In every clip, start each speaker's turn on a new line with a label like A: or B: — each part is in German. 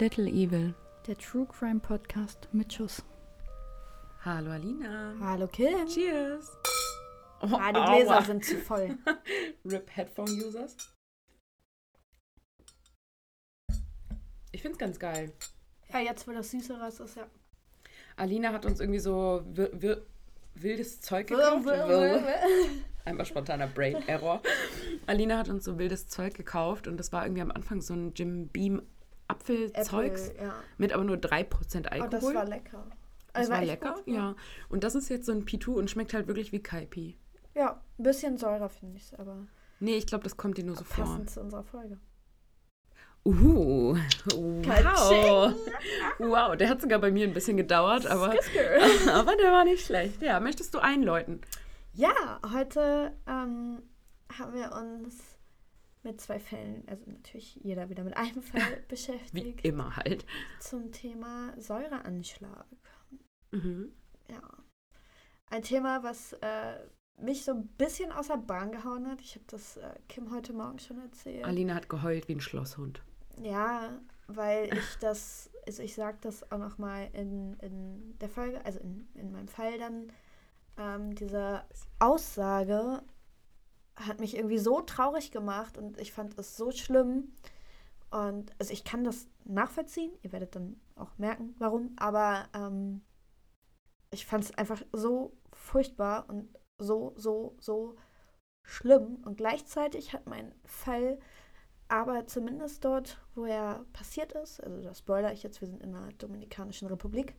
A: Little Evil.
B: Der True Crime Podcast mit Schuss.
A: Hallo Alina.
B: Hallo Kim.
A: Cheers. Oh,
B: Ah, die
A: aua.
B: Gläser sind zu voll.
A: RIP Headphone Users. Ich find's ganz geil.
B: Ja, jetzt wo das Süßere ist, ist ja.
A: Alina hat uns irgendwie so wir, wir, wildes Zeug gekauft. Einmal spontaner Brain Error. Alina hat uns so wildes Zeug gekauft und das war irgendwie am Anfang so ein Jim Beam Apfelzeugs
B: Apple, ja.
A: mit aber nur 3%
B: Oh,
A: Alkohol.
B: das war lecker.
A: Das
B: Also
A: war
B: echt
A: lecker,
B: gut,
A: ja. Und das ist jetzt so ein P2 und schmeckt halt wirklich wie Kaipi.
B: Ja, ein bisschen säurer finde ich aber
A: Nee, ich glaube, das kommt dir nur so vor.
B: passend zu unserer Folge.
A: Uh, wow. Wow, der hat sogar bei mir ein bisschen gedauert, aber, aber der war nicht schlecht. Ja, möchtest du einläuten?
B: Ja, heute ähm, haben wir uns mit zwei Fällen, also natürlich jeder wieder mit einem Fall
A: Wie
B: beschäftigt,
A: immer halt.
B: zum Thema Säureanschlag.
A: Mhm.
B: Ja. Ein Thema, was äh, mich so ein bisschen außer Bahn gehauen hat. Ich habe das äh, Kim heute Morgen schon erzählt.
A: Alina hat geheult wie ein Schlosshund.
B: Ja, weil ich das, also ich sage das auch nochmal in, in der Folge, also in, in meinem Fall dann, ähm, diese Aussage hat mich irgendwie so traurig gemacht und ich fand es so schlimm. Und also ich kann das nachvollziehen, ihr werdet dann auch merken, warum, aber ähm, ich fand es einfach so furchtbar und so, so, so schlimm. Und gleichzeitig hat mein Fall aber zumindest dort, wo er passiert ist, also das spoiler ich jetzt, wir sind in der Dominikanischen Republik,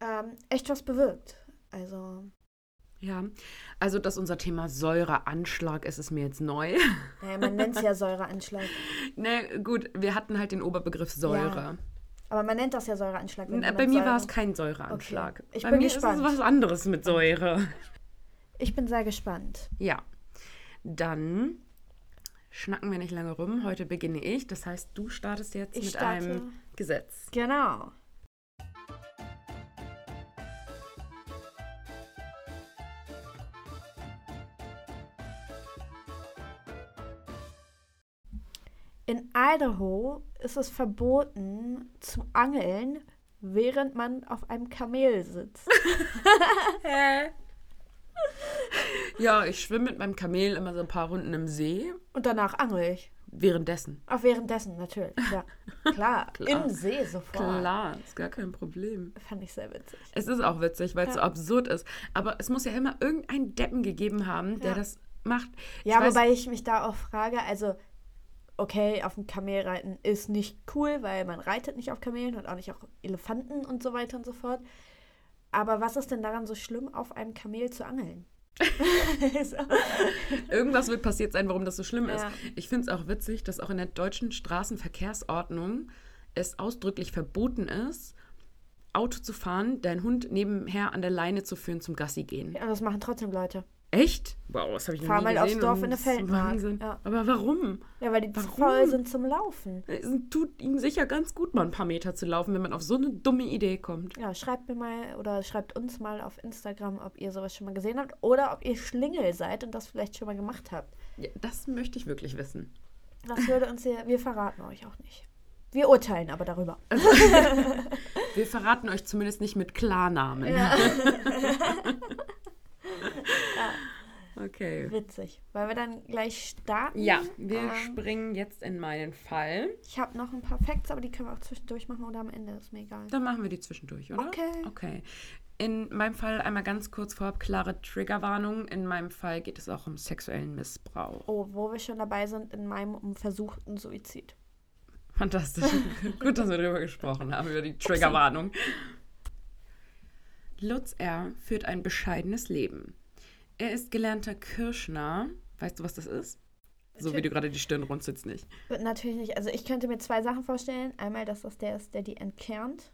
B: ähm, echt was bewirkt. Also,
A: Ja, also dass unser Thema Säureanschlag ist, ist mir jetzt neu.
B: naja, man nennt es ja Säureanschlag.
A: ne, gut, wir hatten halt den Oberbegriff Säure.
B: Aber man nennt das ja Säureanschlag.
A: Na, Bei mir war
B: Säure-
A: es kein Säureanschlag.
B: Okay. Ich
A: Bei
B: bin
A: mir
B: gespannt.
A: ist es was anderes mit Säure.
B: Ich bin sehr gespannt.
A: Ja, dann schnacken wir nicht lange rum. Heute beginne ich. Das heißt, du startest jetzt
B: Ich
A: mit
B: starte.
A: einem Gesetz.
B: Genau. In Idaho ist es verboten zu angeln, während man auf einem Kamel sitzt.
A: Hä? Ja, ich schwimme mit meinem Kamel immer so ein paar Runden im See.
B: Und danach angel ich.
A: Währenddessen.
B: Auch währenddessen, natürlich. Ja. Klar,
A: Klar.
B: im See sofort.
A: Klar, ist gar kein Problem.
B: Fand ich sehr witzig.
A: Es ist auch witzig, weil es so
B: Ja.
A: absurd ist. Aber es muss ja immer irgendeinen Deppen gegeben haben, der
B: Ja.
A: das macht.
B: Ja,
A: ich weiß,
B: wobei ich mich da auch frage, also, okay, auf dem Kamel reiten ist nicht cool, weil man reitet nicht auf Kamelen und auch nicht auf Elefanten und so weiter und so fort. Aber was ist denn daran so schlimm, auf einem Kamel zu angeln? so.
A: Irgendwas wird passiert sein, warum das so schlimm ist.
B: Ja.
A: Ich finde es auch witzig, dass auch in der deutschen Straßenverkehrsordnung es ausdrücklich verboten ist, Auto zu fahren, deinen Hund nebenher an der Leine zu führen zum Gassi gehen.
B: Ja, das machen trotzdem Leute.
A: Echt? Wow, das habe ich noch
B: Fahr
A: nie
B: mal aufs
A: gesehen.
B: Dorf
A: und
B: in eine Feldmark.
A: Wahnsinn.
B: Ja.
A: Aber warum?
B: Ja, weil die
A: Warum?
B: voll sind zum Laufen.
A: Es tut ihm sicher ganz gut, mal ein paar Meter zu laufen, wenn man auf so eine dumme Idee kommt.
B: Ja, schreibt mir mal oder schreibt uns mal auf Instagram, ob ihr sowas schon mal gesehen habt oder ob ihr Schlingel seid und das vielleicht schon mal gemacht habt.
A: Ja, das möchte ich wirklich wissen.
B: Das würde uns sehr, wir verraten euch auch nicht. Wir urteilen aber darüber.
A: Wir verraten euch zumindest nicht mit Klarnamen.
B: Ja.
A: Okay.
B: Witzig. Wollen wir dann gleich starten?
A: Ja, wir
B: Ähm,
A: springen jetzt in meinen Fall.
B: Ich habe noch ein paar Facts, aber die können wir auch zwischendurch machen oder am Ende, ist mir egal.
A: Dann machen wir die zwischendurch, oder?
B: Okay.
A: Okay. In meinem Fall einmal ganz kurz vorab klare Triggerwarnung. In meinem Fall geht es auch um sexuellen Missbrauch.
B: Oh, wo wir schon dabei sind, in meinem um versuchten Suizid.
A: Fantastisch. Gut, dass wir darüber gesprochen haben, über die Triggerwarnung. Lutz R. führt ein bescheidenes Leben. Er ist gelernter Kirschner. Weißt du, was das ist? So wie du gerade die Stirn runzelst, nicht.
B: Natürlich nicht. Also ich könnte mir zwei Sachen vorstellen. Einmal, dass das der ist, der die entkernt.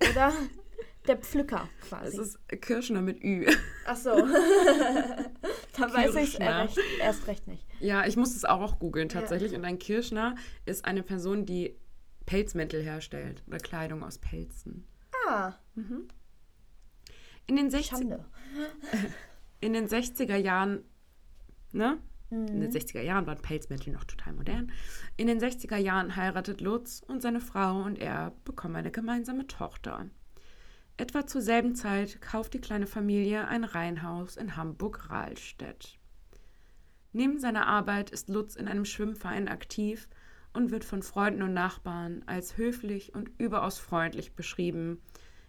B: Oder der Pflücker
A: Es
B: quasi.
A: ist Kirschner mit Ü.
B: Ach so. Dann weiß ich erst, erst recht nicht.
A: Ja, ich muss es auch googeln tatsächlich. Und ein Kirschner ist eine Person, die Pelzmäntel herstellt oder Kleidung aus Pelzen.
B: Ah,
A: In den, 60,
B: Schande.
A: in den 60er Jahren, ne? Mhm. In den 60er Jahren waren Pelzmäntel noch total modern. In den 60er Jahren heiratet Lutz und seine Frau und er bekommen eine gemeinsame Tochter. Etwa zur selben Zeit kauft die kleine Familie ein Reihenhaus in Hamburg-Rahlstedt. Neben seiner Arbeit ist Lutz in einem Schwimmverein aktiv und wird von Freunden und Nachbarn als höflich und überaus freundlich beschrieben.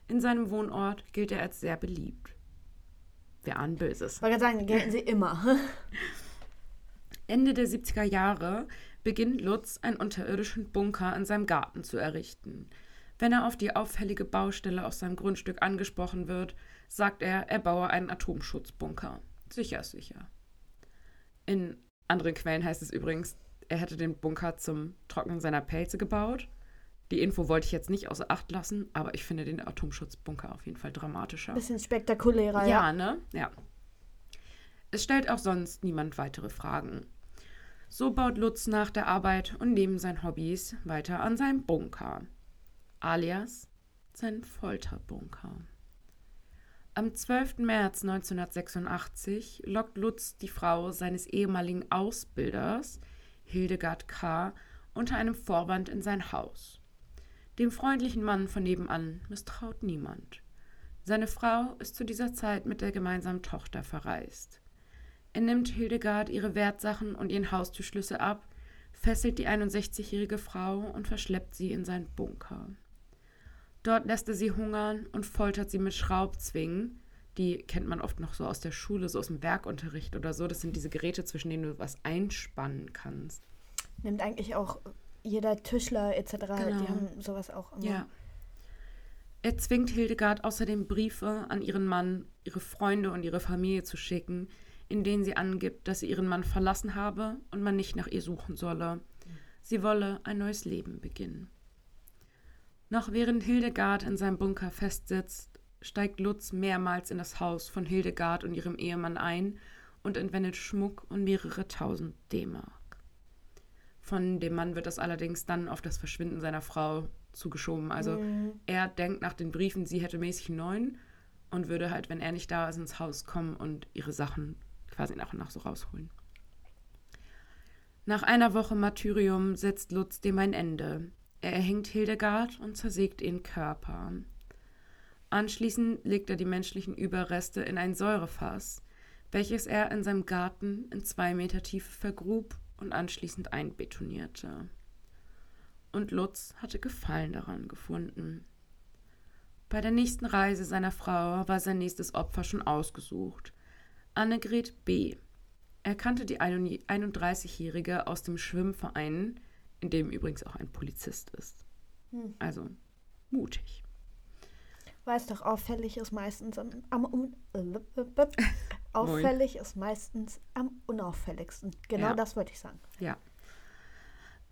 A: In seinem Wohnort gilt er als sehr beliebt. Wer ahnt Böses.
B: Ich wollte sagen, gelten sie immer.
A: Ende der 70er Jahre beginnt Lutz, einen unterirdischen Bunker in seinem Garten zu errichten. Wenn er auf die auffällige Baustelle auf seinem Grundstück angesprochen wird, sagt er, er baue einen Atomschutzbunker. Sicher sicher. In anderen Quellen heißt es übrigens, er hätte den Bunker zum Trocknen seiner Pelze gebaut. Die Info wollte ich jetzt nicht außer Acht lassen, aber ich finde den Atomschutzbunker auf jeden Fall dramatischer.
B: Bisschen spektakulärer, ja.
A: Ja, ne? Ja. Es stellt auch sonst niemand weitere Fragen. So baut Lutz nach der Arbeit und neben seinen Hobbys weiter an seinem Bunker, alias sein Folterbunker. Am 12. März 1986 lockt Lutz die Frau seines ehemaligen Ausbilders, Hildegard K., unter einem Vorwand in sein Haus. Dem freundlichen Mann von nebenan misstraut niemand. Seine Frau ist zu dieser Zeit mit der gemeinsamen Tochter verreist. Er nimmt Hildegard ihre Wertsachen und ihren Haustürschlüssel ab, fesselt die 61-jährige Frau und verschleppt sie in seinen Bunker. Dort lässt er sie hungern und foltert sie mit Schraubzwingen. Die kennt man oft noch so aus der Schule, so aus dem Werkunterricht oder so. Das sind diese Geräte, zwischen denen du was einspannen kannst.
B: Nimmt eigentlich auch jeder Tischler etc. Genau. Die haben sowas auch immer.
A: Ja. Er zwingt Hildegard außerdem Briefe an ihren Mann, ihre Freunde und ihre Familie zu schicken, in denen sie angibt, dass sie ihren Mann verlassen habe und man nicht nach ihr suchen solle. Sie wolle ein neues Leben beginnen. Noch während Hildegard in seinem Bunker festsitzt, steigt Lutz mehrmals in das Haus von Hildegard und ihrem Ehemann ein und entwendet Schmuck und mehrere tausend D-Mark. Von dem Mann wird das allerdings dann auf das Verschwinden seiner Frau zugeschoben. Also mhm. er denkt nach den Briefen, sie hätte mäßig neun und würde halt, wenn er nicht da ist, ins Haus kommen und ihre Sachen quasi nach und nach so rausholen. Nach einer Woche Martyrium setzt Lutz dem ein Ende. Er erhängt Hildegard und zersägt ihren Körper. Anschließend legt er die menschlichen Überreste in ein Säurefass, welches er in seinem Garten in zwei Meter Tiefe vergrub und anschließend einbetonierte. Und Lutz hatte Gefallen daran gefunden. Bei der nächsten Reise seiner Frau war sein nächstes Opfer schon ausgesucht. Annegret B. Er kannte die 31-Jährige aus dem Schwimmverein, in dem übrigens auch ein Polizist ist. Hm. Also mutig.
B: Weiß doch, auffällig ist meistens am, am auffällig ist meistens am unauffälligsten. Genau ja. das wollte ich sagen.
A: Ja.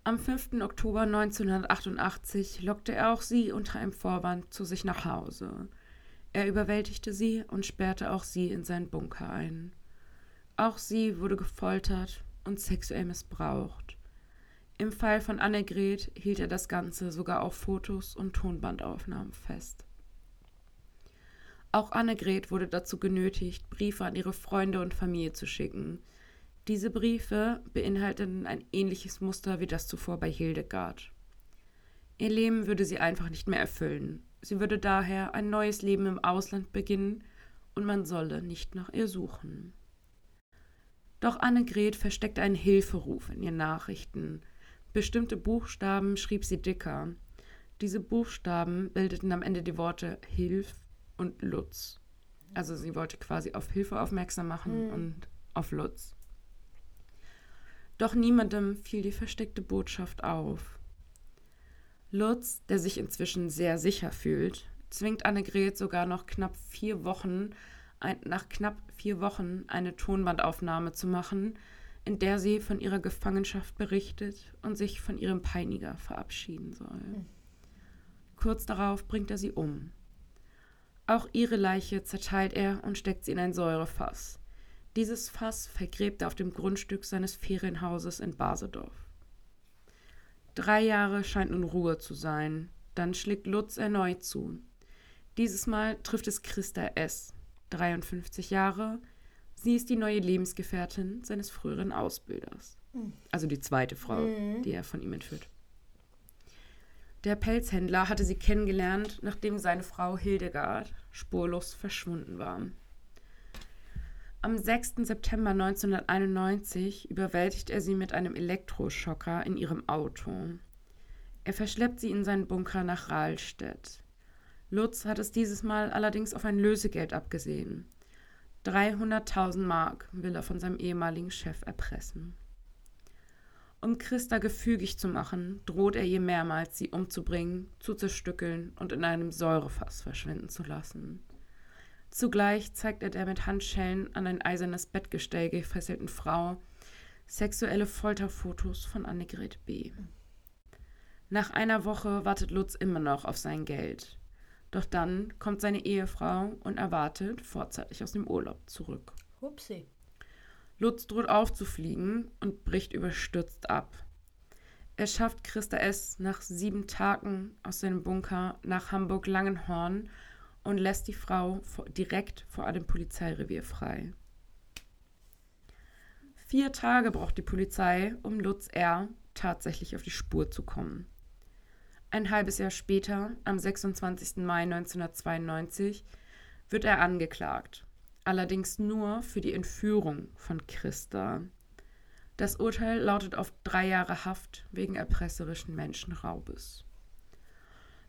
A: Am 5. Oktober 1988 lockte er auch sie unter einem Vorwand zu sich nach Hause. Er überwältigte sie und sperrte auch sie in seinen Bunker ein. Auch sie wurde gefoltert und sexuell missbraucht. Im Fall von Annegret hielt er das Ganze sogar auf Fotos und Tonbandaufnahmen fest. Auch Annegret wurde dazu genötigt, Briefe an ihre Freunde und Familie zu schicken. Diese Briefe beinhalteten ein ähnliches Muster wie das zuvor bei Hildegard. Ihr Leben würde sie einfach nicht mehr erfüllen. Sie würde daher ein neues Leben im Ausland beginnen und man solle nicht nach ihr suchen. Doch Annegret versteckte einen Hilferuf in ihren Nachrichten. Bestimmte Buchstaben schrieb sie dicker. Diese Buchstaben bildeten am Ende die Worte Hilf und Lutz. Also sie wollte quasi auf Hilfe aufmerksam machen mhm. und auf Lutz. Doch niemandem fiel die versteckte Botschaft auf. Lutz, der sich inzwischen sehr sicher fühlt, zwingt Annegret sogar noch knapp vier Wochen, ein, nach knapp vier Wochen eine Tonbandaufnahme zu machen, in der sie von ihrer Gefangenschaft berichtet und sich von ihrem Peiniger verabschieden soll. Mhm. Kurz darauf bringt er sie um. Auch ihre Leiche zerteilt er und steckt sie in ein Säurefass. Dieses Fass vergräbt er auf dem Grundstück seines Ferienhauses in Basedorf. Drei Jahre scheint nun Ruhe zu sein. Dann schlägt Lutz erneut zu. Dieses Mal trifft es Christa S., 53 Jahre, Sie ist die neue Lebensgefährtin seines früheren Ausbilders. Mhm. Also die zweite Frau, mhm. die er von ihm entführt. Der Pelzhändler hatte sie kennengelernt, nachdem seine Frau Hildegard spurlos verschwunden war. Am 6. September 1991 überwältigt er sie mit einem Elektroschocker in ihrem Auto. Er verschleppt sie in seinen Bunker nach Rahlstedt. Lutz hat es dieses Mal allerdings auf ein Lösegeld abgesehen. 300.000 Mark will er von seinem ehemaligen Chef erpressen. Um Christa gefügig zu machen, droht er ihr mehrmals, sie umzubringen, zu zerstückeln und in einem Säurefass verschwinden zu lassen. Zugleich zeigt er der mit Handschellen an ein eisernes Bettgestell gefesselten Frau sexuelle Folterfotos von Annegret B. Nach einer Woche wartet Lutz immer noch auf sein Geld. Doch dann kommt seine Ehefrau und erwartet vorzeitig aus dem Urlaub zurück. Upsi. Lutz droht aufzufliegen und bricht überstürzt ab. Er schafft Christa S. nach sieben Tagen aus seinem Bunker nach Hamburg-Langenhorn und lässt die Frau direkt vor einem Polizeirevier frei. Vier Tage braucht die Polizei, um Lutz R. tatsächlich auf die Spur zu kommen. Ein halbes Jahr später, am 26. Mai 1992, wird er angeklagt allerdings nur für die Entführung von Christa. Das Urteil lautet auf drei Jahre Haft wegen erpresserischen Menschenraubes.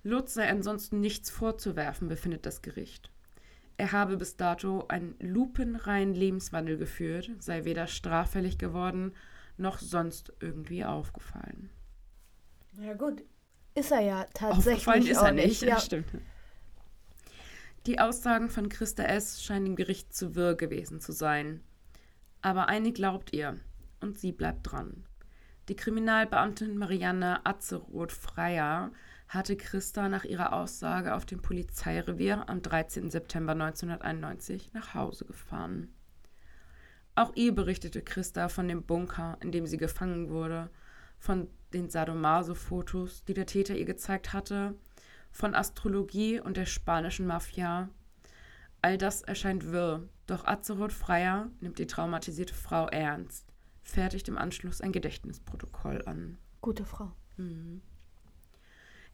A: Lutz sei ansonsten nichts vorzuwerfen, befindet das Gericht. Er habe bis dato einen lupenreinen Lebenswandel geführt, sei weder straffällig geworden noch sonst irgendwie aufgefallen.
B: Ja gut, ist er ja tatsächlich Aufgefallen ist er nicht, nicht. Ja. stimmt.
A: Die Aussagen von Christa S. scheinen dem Gericht zu wirr gewesen zu sein. Aber eine glaubt ihr und sie bleibt dran. Die Kriminalbeamtin Marianne Atzeroth-Freier hatte Christa nach ihrer Aussage auf dem Polizeirevier am 13. September 1991 nach Hause gefahren. Auch ihr berichtete Christa von dem Bunker, in dem sie gefangen wurde, von den Sadomaso-Fotos, die der Täter ihr gezeigt hatte von Astrologie und der spanischen Mafia. All das erscheint wirr, doch Azeroth Freier nimmt die traumatisierte Frau ernst, fertigt im Anschluss ein Gedächtnisprotokoll an.
B: Gute Frau. Mhm.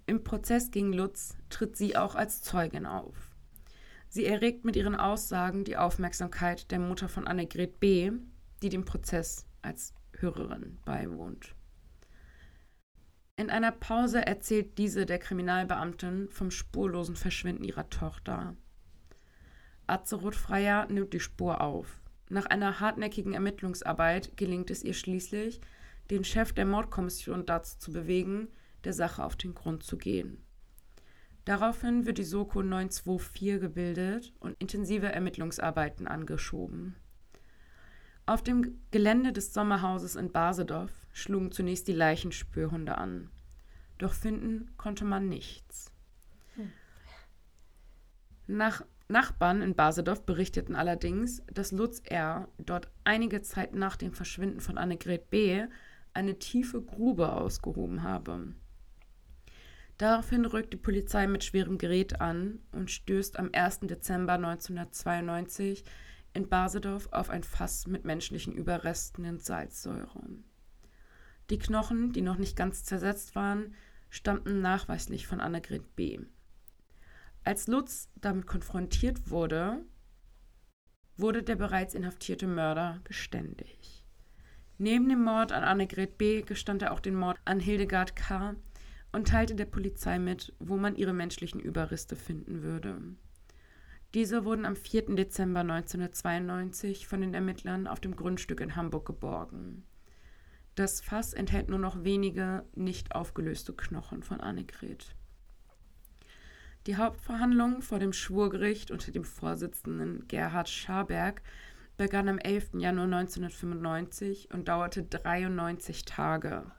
A: Im Prozess gegen Lutz tritt sie auch als Zeugin auf. Sie erregt mit ihren Aussagen die Aufmerksamkeit der Mutter von Annegret B., die dem Prozess als Hörerin beiwohnt. In einer Pause erzählt diese der Kriminalbeamtin vom spurlosen Verschwinden ihrer Tochter. Azeroth Freier nimmt die Spur auf. Nach einer hartnäckigen Ermittlungsarbeit gelingt es ihr schließlich, den Chef der Mordkommission dazu zu bewegen, der Sache auf den Grund zu gehen. Daraufhin wird die Soko 924 gebildet und intensive Ermittlungsarbeiten angeschoben. Auf dem Gelände des Sommerhauses in Basedorf schlugen zunächst die Leichenspürhunde an. Doch finden konnte man nichts. Nach Nachbarn in Basedorf berichteten allerdings, dass Lutz R. dort einige Zeit nach dem Verschwinden von Annegret B. eine tiefe Grube ausgehoben habe. Daraufhin rückt die Polizei mit schwerem Gerät an und stößt am 1. Dezember 1992 in Basedorf auf ein Fass mit menschlichen Überresten in Salzsäure. Die Knochen, die noch nicht ganz zersetzt waren, stammten nachweislich von Annegret B. Als Lutz damit konfrontiert wurde, wurde der bereits inhaftierte Mörder geständig. Neben dem Mord an Annegret B. gestand er auch den Mord an Hildegard K. und teilte der Polizei mit, wo man ihre menschlichen Überreste finden würde. Diese wurden am 4. Dezember 1992 von den Ermittlern auf dem Grundstück in Hamburg geborgen. Das Fass enthält nur noch wenige nicht aufgelöste Knochen von Annegret. Die Hauptverhandlung vor dem Schwurgericht unter dem Vorsitzenden Gerhard Scharberg begann am 11. Januar 1995 und dauerte 93 Tage.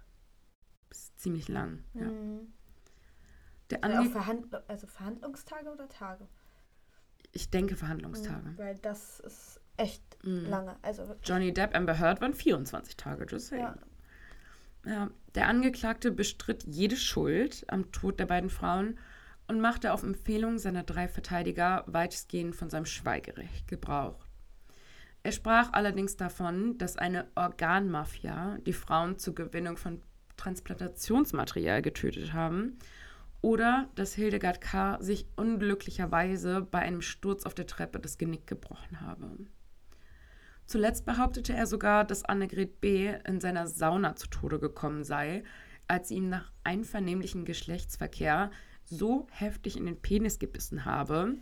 A: Das ist ziemlich lang. Ja. Mhm.
B: Der also, Verhand also Verhandlungstage oder Tage?
A: Ich denke Verhandlungstage. Mhm,
B: weil das ist echt mhm. lange. Also
A: Johnny Depp Amber Heard waren 24 Tage, just saying. Ja. ja. Der Angeklagte bestritt jede Schuld am Tod der beiden Frauen und machte auf Empfehlung seiner drei Verteidiger weitestgehend von seinem Schweigerecht Gebrauch. Er sprach allerdings davon, dass eine Organmafia die Frauen zur Gewinnung von Transplantationsmaterial getötet haben oder dass Hildegard K. sich unglücklicherweise bei einem Sturz auf der Treppe das Genick gebrochen habe. Zuletzt behauptete er sogar, dass Annegret B. in seiner Sauna zu Tode gekommen sei, als sie ihm nach einvernehmlichem Geschlechtsverkehr so heftig in den Penis gebissen habe,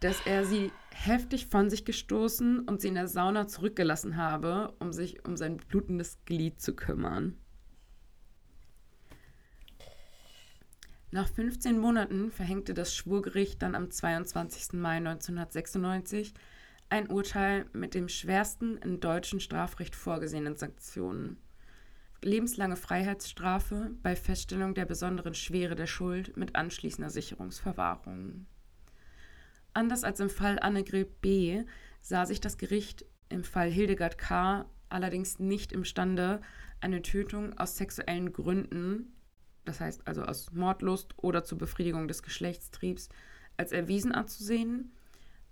A: dass er sie heftig von sich gestoßen und sie in der Sauna zurückgelassen habe, um sich um sein blutendes Glied zu kümmern. Nach 15 Monaten verhängte das Schwurgericht dann am 22. Mai 1996 ein Urteil mit dem schwersten im deutschen Strafrecht vorgesehenen Sanktionen. Lebenslange Freiheitsstrafe bei Feststellung der besonderen Schwere der Schuld mit anschließender Sicherungsverwahrung. Anders als im Fall Annegret B. sah sich das Gericht im Fall Hildegard K. allerdings nicht imstande, eine Tötung aus sexuellen Gründen, das heißt also aus Mordlust oder zur Befriedigung des Geschlechtstriebs, als erwiesen anzusehen.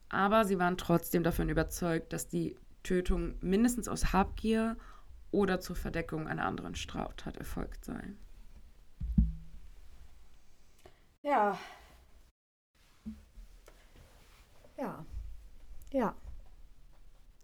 A: Aber sie waren trotzdem davon überzeugt, dass die Tötung mindestens aus Habgier oder zur Verdeckung einer anderen Straftat erfolgt sei.
B: Ja, ja. Ja.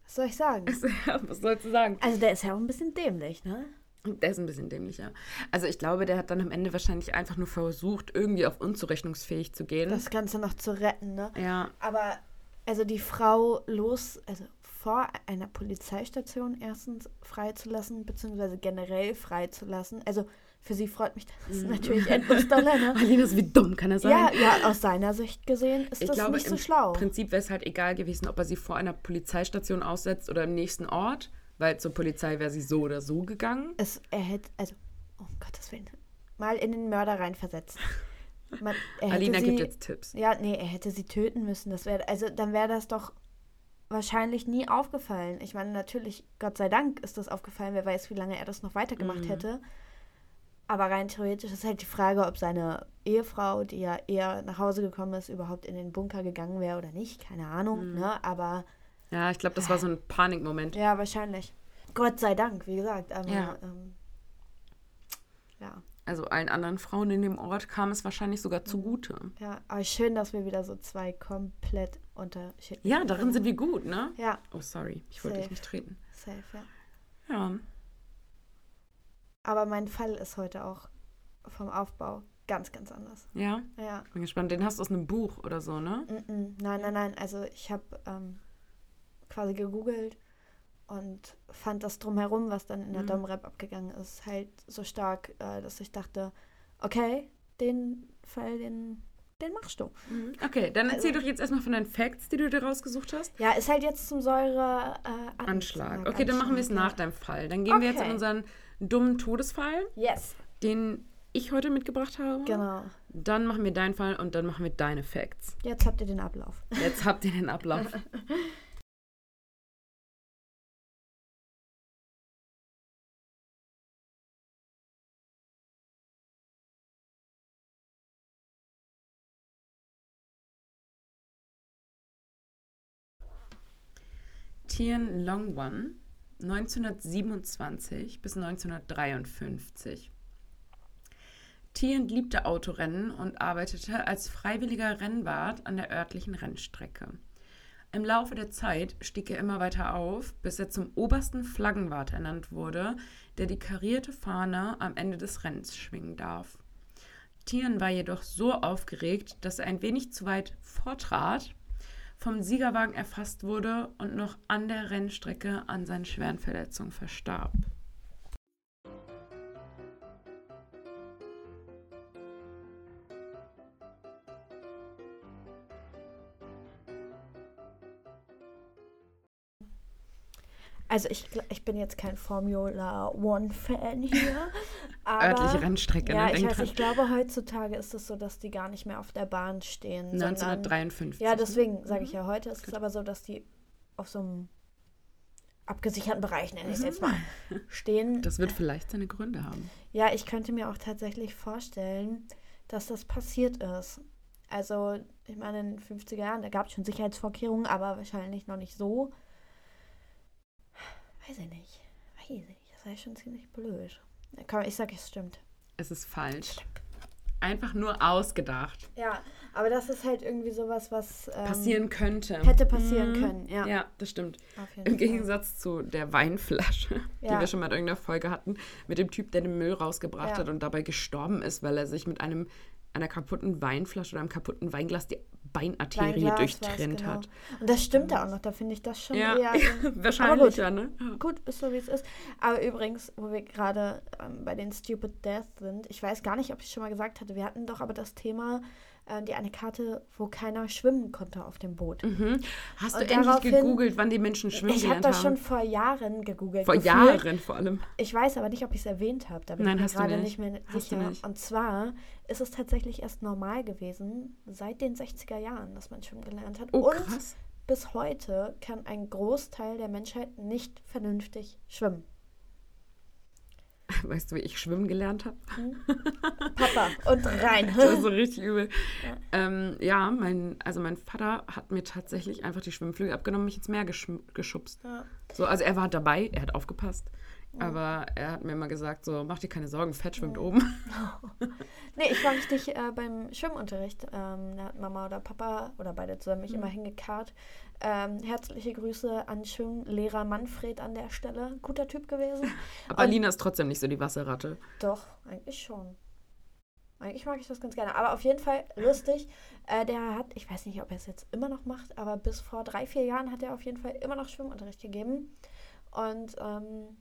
B: Was soll ich sagen?
A: was sollst du sagen?
B: Also der ist ja auch ein bisschen dämlich, ne?
A: Der ist ein bisschen dämlicher. Also ich glaube, der hat dann am Ende wahrscheinlich einfach nur versucht, irgendwie auf unzurechnungsfähig zu gehen.
B: Das Ganze noch zu retten, ne?
A: Ja.
B: Aber also die Frau los, also vor einer Polizeistation erstens freizulassen, beziehungsweise generell freizulassen. Also für sie freut mich das mhm. natürlich endlos doller. Ne?
A: Alinas, wie dumm kann er sein?
B: Ja, ja, aus seiner Sicht gesehen ist ich das glaube, nicht so schlau.
A: Im Prinzip wäre es halt egal gewesen, ob er sie vor einer Polizeistation aussetzt oder im nächsten Ort, weil zur Polizei wäre sie so oder so gegangen.
B: Es, er hätte, also, oh Gottes Willen, mal in den Mörder reinversetzt.
A: Man, Alina sie, gibt jetzt Tipps.
B: Ja, nee, er hätte sie töten müssen. Das wäre, also dann wäre das doch wahrscheinlich nie aufgefallen. Ich meine, natürlich, Gott sei Dank ist das aufgefallen. Wer weiß, wie lange er das noch weitergemacht mhm. hätte. Aber rein theoretisch ist halt die Frage, ob seine Ehefrau, die ja eher nach Hause gekommen ist, überhaupt in den Bunker gegangen wäre oder nicht. Keine Ahnung, mhm. ne? Aber.
A: Ja, ich glaube, das war so ein Panikmoment.
B: Ja, wahrscheinlich. Gott sei Dank, wie gesagt. Aber, ja. Ähm,
A: ja. Also allen anderen Frauen in dem Ort kam es wahrscheinlich sogar mhm. zugute.
B: Ja, aber schön, dass wir wieder so zwei komplett unterschiedliche.
A: Ja, darin sind wir gut, ne?
B: Ja.
A: Oh, sorry, ich wollte dich nicht treten.
B: Safe, ja.
A: Ja.
B: Aber mein Fall ist heute auch vom Aufbau ganz, ganz anders.
A: Ja?
B: Ja.
A: Bin gespannt. Den hast du aus einem Buch oder so, ne?
B: Mm -mm. Nein, nein, nein. Also ich habe ähm, quasi gegoogelt und fand das drumherum, was dann in der mhm. Domrep abgegangen ist, halt so stark, äh, dass ich dachte, okay, den Fall, den, den machst du.
A: Mhm. Okay, dann erzähl also, doch jetzt erstmal von deinen Facts, die du dir rausgesucht hast.
B: Ja, ist halt jetzt zum Säure äh,
A: Anschlag. Okay, dann machen wir es nach deinem Fall. Dann gehen okay. wir jetzt in unseren dummen Todesfall.
B: Yes.
A: Den ich heute mitgebracht habe.
B: Genau.
A: Dann machen wir deinen Fall und dann machen wir deine Facts.
B: Jetzt habt ihr den Ablauf.
A: Jetzt habt ihr den Ablauf. Tien Long One 1927 bis 1953. Tien liebte Autorennen und arbeitete als freiwilliger Rennwart an der örtlichen Rennstrecke. Im Laufe der Zeit stieg er immer weiter auf, bis er zum obersten Flaggenwart ernannt wurde, der die karierte Fahne am Ende des Rennens schwingen darf. Tien war jedoch so aufgeregt, dass er ein wenig zu weit vortrat vom Siegerwagen erfasst wurde und noch an der Rennstrecke an seinen schweren Verletzungen verstarb.
B: Also ich, ich bin jetzt kein Formula One-Fan hier.
A: aber, Örtliche Rennstrecke,
B: ja, ne? Ich, weiß, ich glaube, heutzutage ist es so, dass die gar nicht mehr auf der Bahn stehen.
A: 1953.
B: Sondern, ja, deswegen sage ich mhm. ja, heute ist es aber so, dass die auf so einem abgesicherten Bereich, nenne ich es jetzt mal, stehen.
A: Das wird vielleicht seine Gründe haben.
B: Ja, ich könnte mir auch tatsächlich vorstellen, dass das passiert ist. Also, ich meine, in den 50er Jahren, da gab es schon Sicherheitsvorkehrungen, aber wahrscheinlich noch nicht so Weiß ich nicht. Weiß ich nicht. Das wäre schon ziemlich blöd. Komm, ich sag, es stimmt.
A: Es ist falsch. Einfach nur ausgedacht.
B: Ja, aber das ist halt irgendwie sowas, was ähm,
A: passieren könnte.
B: Hätte passieren mhm. können, ja.
A: Ja, das stimmt. Im Gegensatz Fall. zu der Weinflasche, ja. die wir schon mal in irgendeiner Folge hatten, mit dem Typ, der den Müll rausgebracht ja. hat und dabei gestorben ist, weil er sich mit einem einer kaputten Weinflasche oder einem kaputten Weinglas die Beinarterie durchtrennt genau. hat.
B: Und das stimmt ja auch noch, da finde ich das schon
A: ja.
B: eher.
A: Wahrscheinlich, ja, ne?
B: Gut, ist so wie es ist. Aber übrigens, wo wir gerade ähm, bei den Stupid Death sind, ich weiß gar nicht, ob ich schon mal gesagt hatte, wir hatten doch aber das Thema äh, die eine Karte, wo keiner schwimmen konnte auf dem Boot.
A: Mhm. Hast und du endlich gegoogelt, wann die Menschen schwimmen
B: Ich habe das schon vor Jahren gegoogelt.
A: Vor gefühlt. Jahren vor allem.
B: Ich weiß aber nicht, ob ich es erwähnt habe. Da bin Nein, ich gerade nicht. nicht mehr hast sicher. Nicht. Und zwar ist es tatsächlich erst normal gewesen, seit den 60er Jahren, dass man schwimmen gelernt hat.
A: Oh,
B: und
A: krass.
B: bis heute kann ein Großteil der Menschheit nicht vernünftig schwimmen.
A: Weißt du, wie ich schwimmen gelernt habe? Hm?
B: Papa und rein.
A: das war so richtig übel. Ja, ähm, ja mein, also mein Vater hat mir tatsächlich einfach die Schwimmflügel abgenommen, mich ins Meer geschubst. Ja. So, also er war dabei, er hat aufgepasst. Aber er hat mir immer gesagt, so, mach dir keine Sorgen, Fett schwimmt oben.
B: nee, ich war richtig äh, beim Schwimmunterricht. Ähm, da hat Mama oder Papa oder beide zusammen mich mhm. immer hingekarrt. Ähm, herzliche Grüße an Schwimmlehrer Manfred an der Stelle. Guter Typ gewesen.
A: Aber Und, Lina ist trotzdem nicht so die Wasserratte.
B: Doch, eigentlich schon. Eigentlich mag ich das ganz gerne. Aber auf jeden Fall lustig. Äh, der hat, ich weiß nicht, ob er es jetzt immer noch macht, aber bis vor drei, vier Jahren hat er auf jeden Fall immer noch Schwimmunterricht gegeben. Und ähm,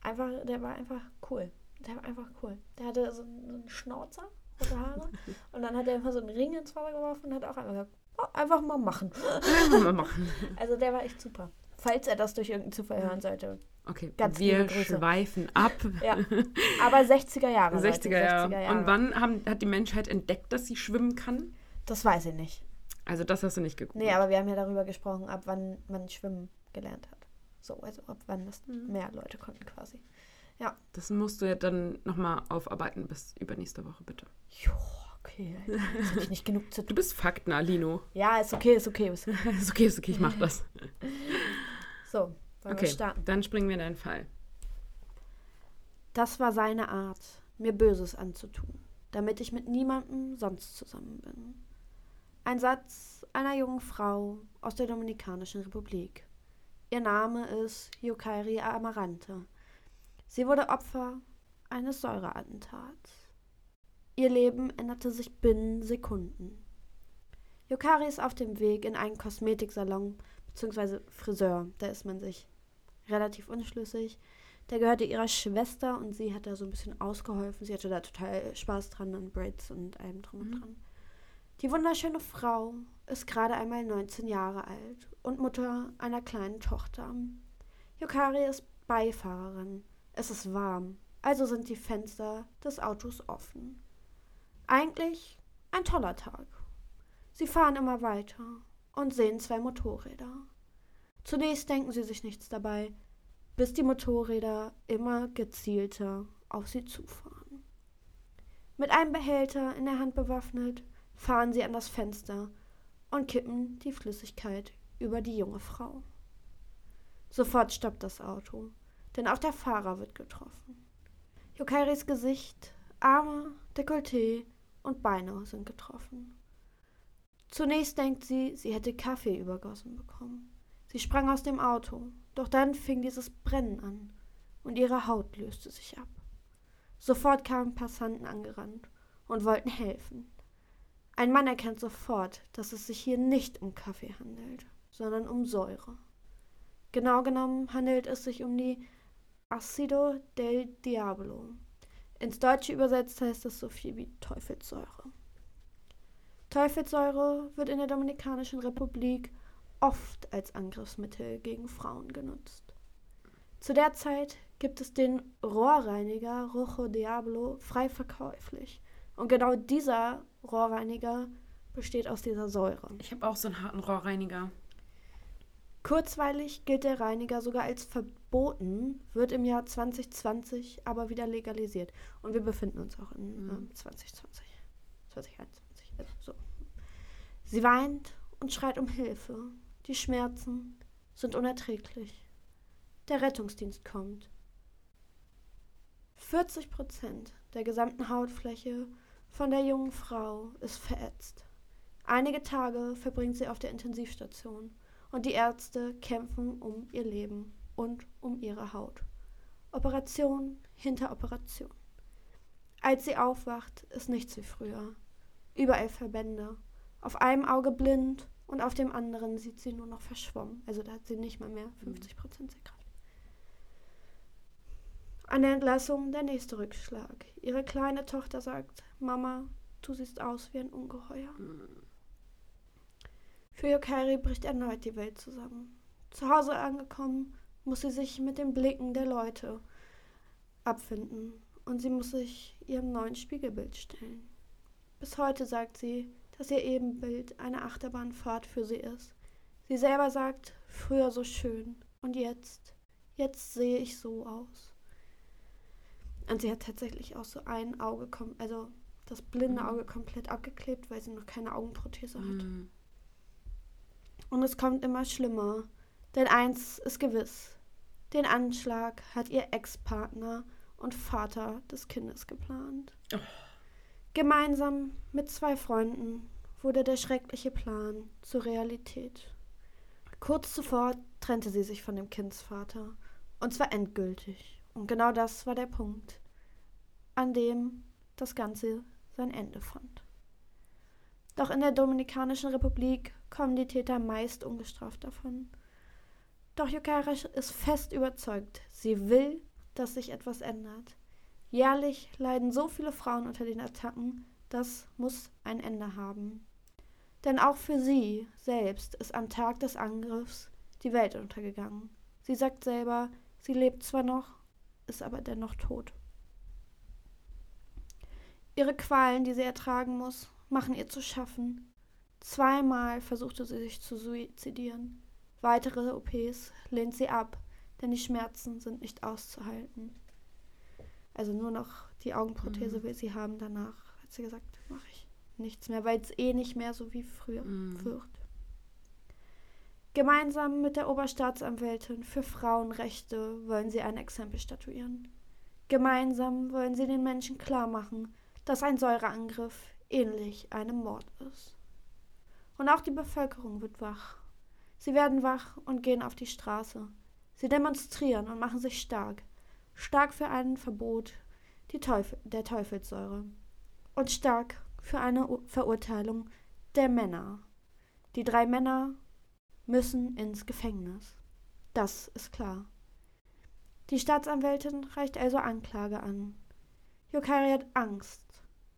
B: einfach, der war einfach cool. Der war einfach cool. Der hatte so einen, so einen Schnauzer, rote Haare. und dann hat er einfach so einen Ring ins Wasser geworfen und hat auch einfach gesagt, einfach mal machen.
A: Einfach mal machen.
B: Also der war echt super. Falls er das durch irgendeinen Zufall hören sollte.
A: Okay, Ganz wir schweifen ab.
B: Ja. Aber 60er Jahre.
A: 60er, Jahre. 60er Jahre. Und wann haben, hat die Menschheit entdeckt, dass sie schwimmen kann?
B: Das weiß ich nicht.
A: Also das hast du nicht geguckt.
B: Nee, aber wir haben ja darüber gesprochen, ab wann man schwimmen gelernt hat. So, also ab wann das mhm. mehr Leute konnten quasi. Ja.
A: Das musst du ja dann nochmal aufarbeiten bis übernächste Woche, bitte.
B: Jo, okay. Jetzt habe ich nicht genug zu tun.
A: Du bist Fakten, Alino.
B: Ja, ist okay, ist okay.
A: Ist okay, ist okay, ist okay ich mach das.
B: so, wollen okay, wir starten?
A: dann springen wir in deinen Fall.
B: Das war seine Art, mir Böses anzutun, damit ich mit niemandem sonst zusammen bin. Ein Satz einer jungen Frau aus der Dominikanischen Republik. Ihr Name ist Yukairi Amarante. Sie wurde Opfer eines Säureattentats. Ihr Leben änderte sich binnen Sekunden. Yukari ist auf dem Weg in einen Kosmetiksalon bzw. Friseur. Da ist man sich relativ unschlüssig. Der gehörte ihrer Schwester und sie hat da so ein bisschen ausgeholfen. Sie hatte da total Spaß dran an Braids und allem drum und mhm. dran. Die wunderschöne Frau ist gerade einmal 19 Jahre alt und Mutter einer kleinen Tochter. Yukari ist Beifahrerin. Es ist warm, also sind die Fenster des Autos offen. Eigentlich ein toller Tag. Sie fahren immer weiter und sehen zwei Motorräder. Zunächst denken sie sich nichts dabei, bis die Motorräder immer gezielter auf sie zufahren. Mit einem Behälter in der Hand bewaffnet fahren sie an das Fenster und kippen die Flüssigkeit über die junge Frau. Sofort stoppt das Auto, denn auch der Fahrer wird getroffen. Yokairis Gesicht, Arme, Dekolleté und Beine sind getroffen. Zunächst denkt sie, sie hätte Kaffee übergossen bekommen. Sie sprang aus dem Auto, doch dann fing dieses Brennen an und ihre Haut löste sich ab. Sofort kamen Passanten angerannt und wollten helfen. Ein Mann erkennt sofort, dass es sich hier nicht um Kaffee handelt, sondern um Säure. Genau genommen handelt es sich um die Acido del Diablo. Ins Deutsche übersetzt heißt es so viel wie Teufelssäure. Teufelssäure wird in der Dominikanischen Republik oft als Angriffsmittel gegen Frauen genutzt. Zu der Zeit gibt es den Rohrreiniger Rojo Diablo frei verkäuflich. Und genau dieser Rohrreiniger besteht aus dieser Säure.
A: Ich habe auch so einen harten Rohrreiniger.
B: Kurzweilig gilt der Reiniger sogar als verboten, wird im Jahr 2020 aber wieder legalisiert. Und wir befinden uns auch in mhm. äh, 2020. 2021. Also so. Sie weint und schreit um Hilfe. Die Schmerzen sind unerträglich. der Rettungsdienst kommt. 40 Prozent der gesamten Hautfläche von der jungen Frau ist verätzt. Einige Tage verbringt sie auf der Intensivstation und die Ärzte kämpfen um ihr Leben und um ihre Haut. Operation hinter Operation. Als sie aufwacht, ist nichts wie früher. Überall Verbände. Auf einem Auge blind und auf dem anderen sieht sie nur noch verschwommen. Also da hat sie nicht mal mehr 50 Prozent Sehkraft. An der Entlassung der nächste Rückschlag. Ihre kleine Tochter sagt, Mama, du siehst aus wie ein Ungeheuer. Für Yokari bricht erneut die Welt zusammen. Zu Hause angekommen, muss sie sich mit den Blicken der Leute abfinden und sie muss sich ihrem neuen Spiegelbild stellen. Bis heute sagt sie, dass ihr Ebenbild eine Achterbahnfahrt für sie ist. Sie selber sagt, früher so schön und jetzt, jetzt sehe ich so aus. Und sie hat tatsächlich auch so ein Auge, also das blinde mhm. Auge komplett abgeklebt, weil sie noch keine Augenprothese hat. Mhm. Und es kommt immer schlimmer. Denn eins ist gewiss. Den Anschlag hat ihr Ex-Partner und Vater des Kindes geplant. Oh. Gemeinsam mit zwei Freunden wurde der schreckliche Plan zur Realität. Kurz zuvor trennte sie sich von dem Kindsvater. Und zwar endgültig. Und genau das war der Punkt, an dem das Ganze sein Ende fand. Doch in der Dominikanischen Republik kommen die Täter meist ungestraft davon. Doch Yukara ist fest überzeugt, sie will, dass sich etwas ändert. Jährlich leiden so viele Frauen unter den Attacken, das muss ein Ende haben. Denn auch für sie selbst ist am Tag des Angriffs die Welt untergegangen. Sie sagt selber, sie lebt zwar noch, ist aber dennoch tot. Ihre Qualen, die sie ertragen muss, machen ihr zu schaffen. Zweimal versuchte sie sich zu suizidieren. Weitere OPs lehnt sie ab, denn die Schmerzen sind nicht auszuhalten. Also nur noch die Augenprothese mhm. will sie haben. Danach hat sie gesagt, mache ich nichts mehr, weil es eh nicht mehr so wie früher mhm. wird. Gemeinsam mit der Oberstaatsanwältin für Frauenrechte wollen sie ein Exempel statuieren. Gemeinsam wollen sie den Menschen klar machen, dass ein Säureangriff ähnlich einem Mord ist. Und auch die Bevölkerung wird wach. Sie werden wach und gehen auf die Straße. Sie demonstrieren und machen sich stark. Stark für ein Verbot Teufel, der Teufelssäure. Und stark für eine Verurteilung der Männer. Die drei Männer müssen ins Gefängnis. Das ist klar. Die Staatsanwältin reicht also Anklage an. Yokari hat Angst.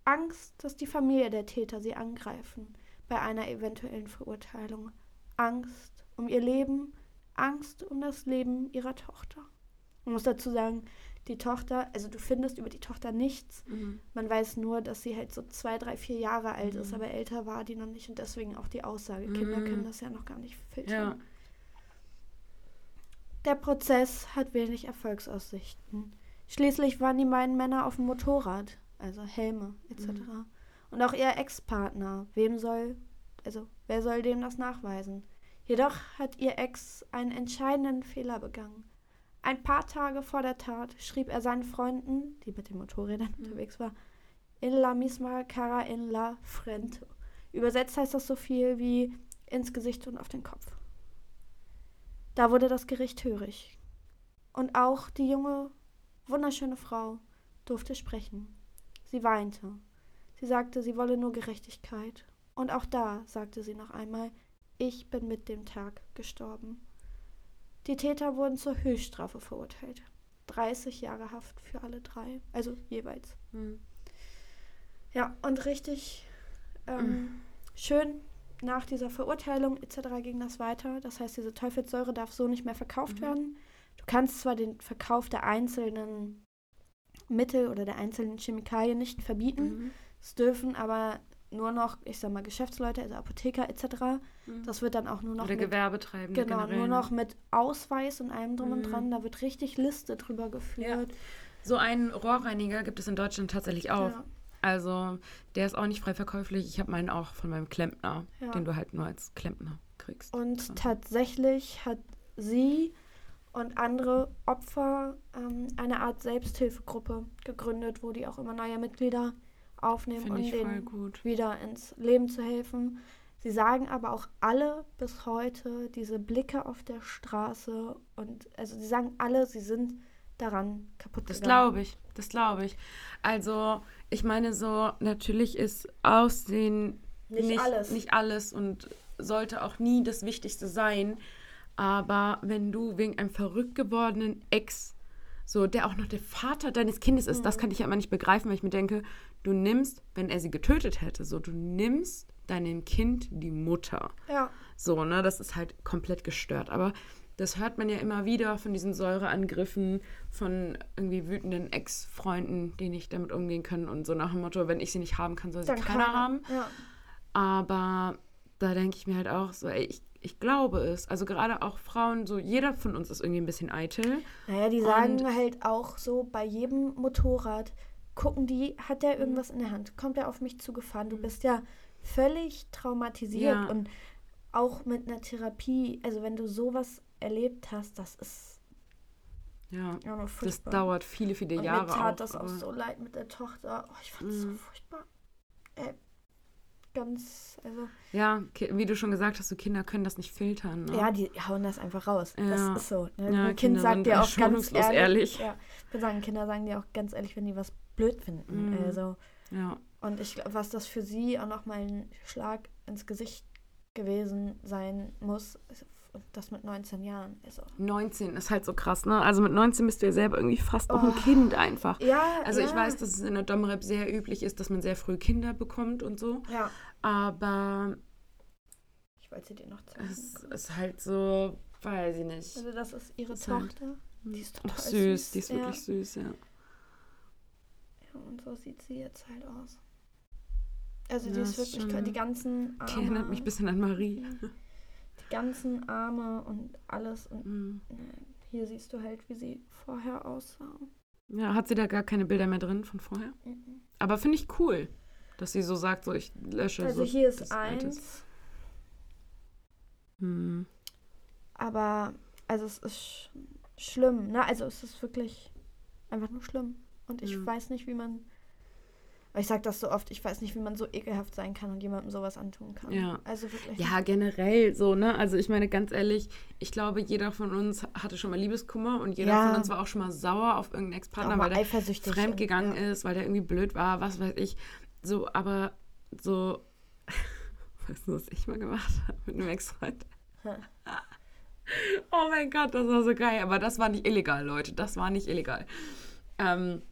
B: Angst, dass die Familie der Täter sie angreifen bei einer eventuellen Verurteilung. Angst um ihr Leben, Angst um das Leben ihrer Tochter. Man muss dazu sagen, die Tochter, also du findest über die Tochter nichts. Mhm. Man weiß nur, dass sie halt so zwei, drei, vier Jahre alt mhm. ist, aber älter war die noch nicht und deswegen auch die Aussage. Mhm. Kinder können das ja noch gar nicht filtern. Ja. Der Prozess hat wenig Erfolgsaussichten. Schließlich waren die beiden Männer auf dem Motorrad, also Helme etc. Mhm. Und auch ihr Ex-Partner. Wem soll, also wer soll dem das nachweisen? Jedoch hat ihr Ex einen entscheidenden Fehler begangen. Ein paar Tage vor der Tat schrieb er seinen Freunden, die mit den Motorrädern mhm. unterwegs waren, in la misma cara en la frente. Übersetzt heißt das so viel wie ins Gesicht und auf den Kopf. Da wurde das Gericht hörig. Und auch die junge, wunderschöne Frau durfte sprechen. Sie weinte. Sie sagte, sie wolle nur Gerechtigkeit. Und auch da sagte sie noch einmal, ich bin mit dem Tag gestorben. Die Täter wurden zur Höchststrafe verurteilt. 30 Jahre Haft für alle drei, also jeweils. Mhm. Ja, und richtig ähm, mhm. schön nach dieser Verurteilung etc. ging das weiter. Das heißt, diese Teufelssäure darf so nicht mehr verkauft mhm. werden. Du kannst zwar den Verkauf der einzelnen Mittel oder der einzelnen Chemikalien nicht verbieten, mhm. Es dürfen aber nur noch, ich sag mal, Geschäftsleute, also Apotheker etc. Mhm. Das wird dann auch nur noch.
A: Oder
B: mit,
A: Gewerbetreibende.
B: Genau, generell. nur noch mit Ausweis und allem drum mhm. und dran. Da wird richtig Liste drüber geführt. Ja.
A: So einen Rohrreiniger gibt es in Deutschland tatsächlich auch. Ja. Also der ist auch nicht frei verkäuflich. Ich habe meinen auch von meinem Klempner, ja. den du halt nur als Klempner kriegst.
B: Und so. tatsächlich hat sie und andere Opfer ähm, eine Art Selbsthilfegruppe gegründet, wo die auch immer neue Mitglieder aufnehmen, um denen wieder ins Leben zu helfen. Sie sagen aber auch alle bis heute diese Blicke auf der Straße und also sie sagen alle, sie sind daran kaputt
A: Das glaube ich, das glaube ich. Also ich meine so, natürlich ist Aussehen nicht, nicht alles. nicht alles und sollte auch nie das Wichtigste sein. Aber wenn du wegen einem verrückt gewordenen Ex, so der auch noch der Vater deines Kindes ist, mhm. das kann ich ja immer nicht begreifen, weil ich mir denke, du nimmst, wenn er sie getötet hätte, so du nimmst deinem Kind die Mutter.
B: Ja.
A: So, ne, das ist halt komplett gestört. Aber das hört man ja immer wieder von diesen Säureangriffen von irgendwie wütenden Ex-Freunden, die nicht damit umgehen können und so nach dem Motto, wenn ich sie nicht haben kann, soll sie Dann keiner haben. Ja. Aber da denke ich mir halt auch so, ey, ich ich glaube es. Also gerade auch Frauen, so jeder von uns ist irgendwie ein bisschen eitel.
B: Naja, die sagen und halt auch so bei jedem Motorrad, gucken die, hat der irgendwas in der Hand? Kommt er auf mich zugefahren? Du bist ja völlig traumatisiert ja. und auch mit einer Therapie, also wenn du sowas erlebt hast, das ist
A: ja, ja das dauert viele, viele Jahre. Und mir
B: tat auch, das auch so leid mit der Tochter. Oh, ich fand es so mhm. furchtbar. Ey, ganz, also.
A: Ja, wie du schon gesagt hast, so Kinder können das nicht filtern. Ne?
B: Ja, die hauen das einfach raus. Ja. Das ist so. Ne? Ja, ein Kind sagt dir auch ganz ehrlich. ehrlich. Ja, ich würde sagen, Kinder sagen dir auch ganz ehrlich, wenn die was blöd finden. Mhm. Also.
A: Ja.
B: Und ich glaube, was das für sie auch nochmal ein Schlag ins Gesicht gewesen sein muss, und das mit 19 Jahren. Also.
A: 19 ist halt so krass, ne? Also mit 19 bist du ja selber irgendwie fast noch oh. ein Kind einfach.
B: Ja.
A: Also
B: ja.
A: ich weiß, dass es in der Domrep sehr üblich ist, dass man sehr früh Kinder bekommt und so.
B: Ja.
A: Aber.
B: Ich wollte sie dir noch zeigen.
A: Es ist halt so, weiß ich nicht.
B: Also das ist ihre ist Tochter. Halt,
A: die ist total süß. süß. Die ist ja. wirklich süß, ja.
B: Und so sieht sie jetzt halt aus. Also ja, die ist wirklich, schon, die ganzen
A: Arme. Die erinnert mich ein bisschen an Marie.
B: Mhm ganzen Arme und alles. Und mhm. hier siehst du halt, wie sie vorher aussah.
A: Ja, hat sie da gar keine Bilder mehr drin von vorher? Mhm. Aber finde ich cool, dass sie so sagt, so ich lösche.
B: Also
A: so
B: hier ist eins.
A: Hm.
B: Aber, also es ist sch schlimm, ne? Also es ist wirklich einfach nur schlimm. Und ich mhm. weiß nicht, wie man ich sage das so oft, ich weiß nicht, wie man so ekelhaft sein kann und jemandem sowas antun kann.
A: Ja.
B: Also wirklich.
A: Ja, generell so, ne? Also ich meine, ganz ehrlich, ich glaube, jeder von uns hatte schon mal Liebeskummer und jeder ja. von uns war auch schon mal sauer auf irgendeinen Ex-Partner, weil der fremdgegangen ja. ist, weil der irgendwie blöd war, was weiß ich. So, aber so, weißt du, was ich mal gemacht habe mit einem Ex-Freund? oh mein Gott, das war so geil. Aber das war nicht illegal, Leute. Das war nicht illegal. Ähm,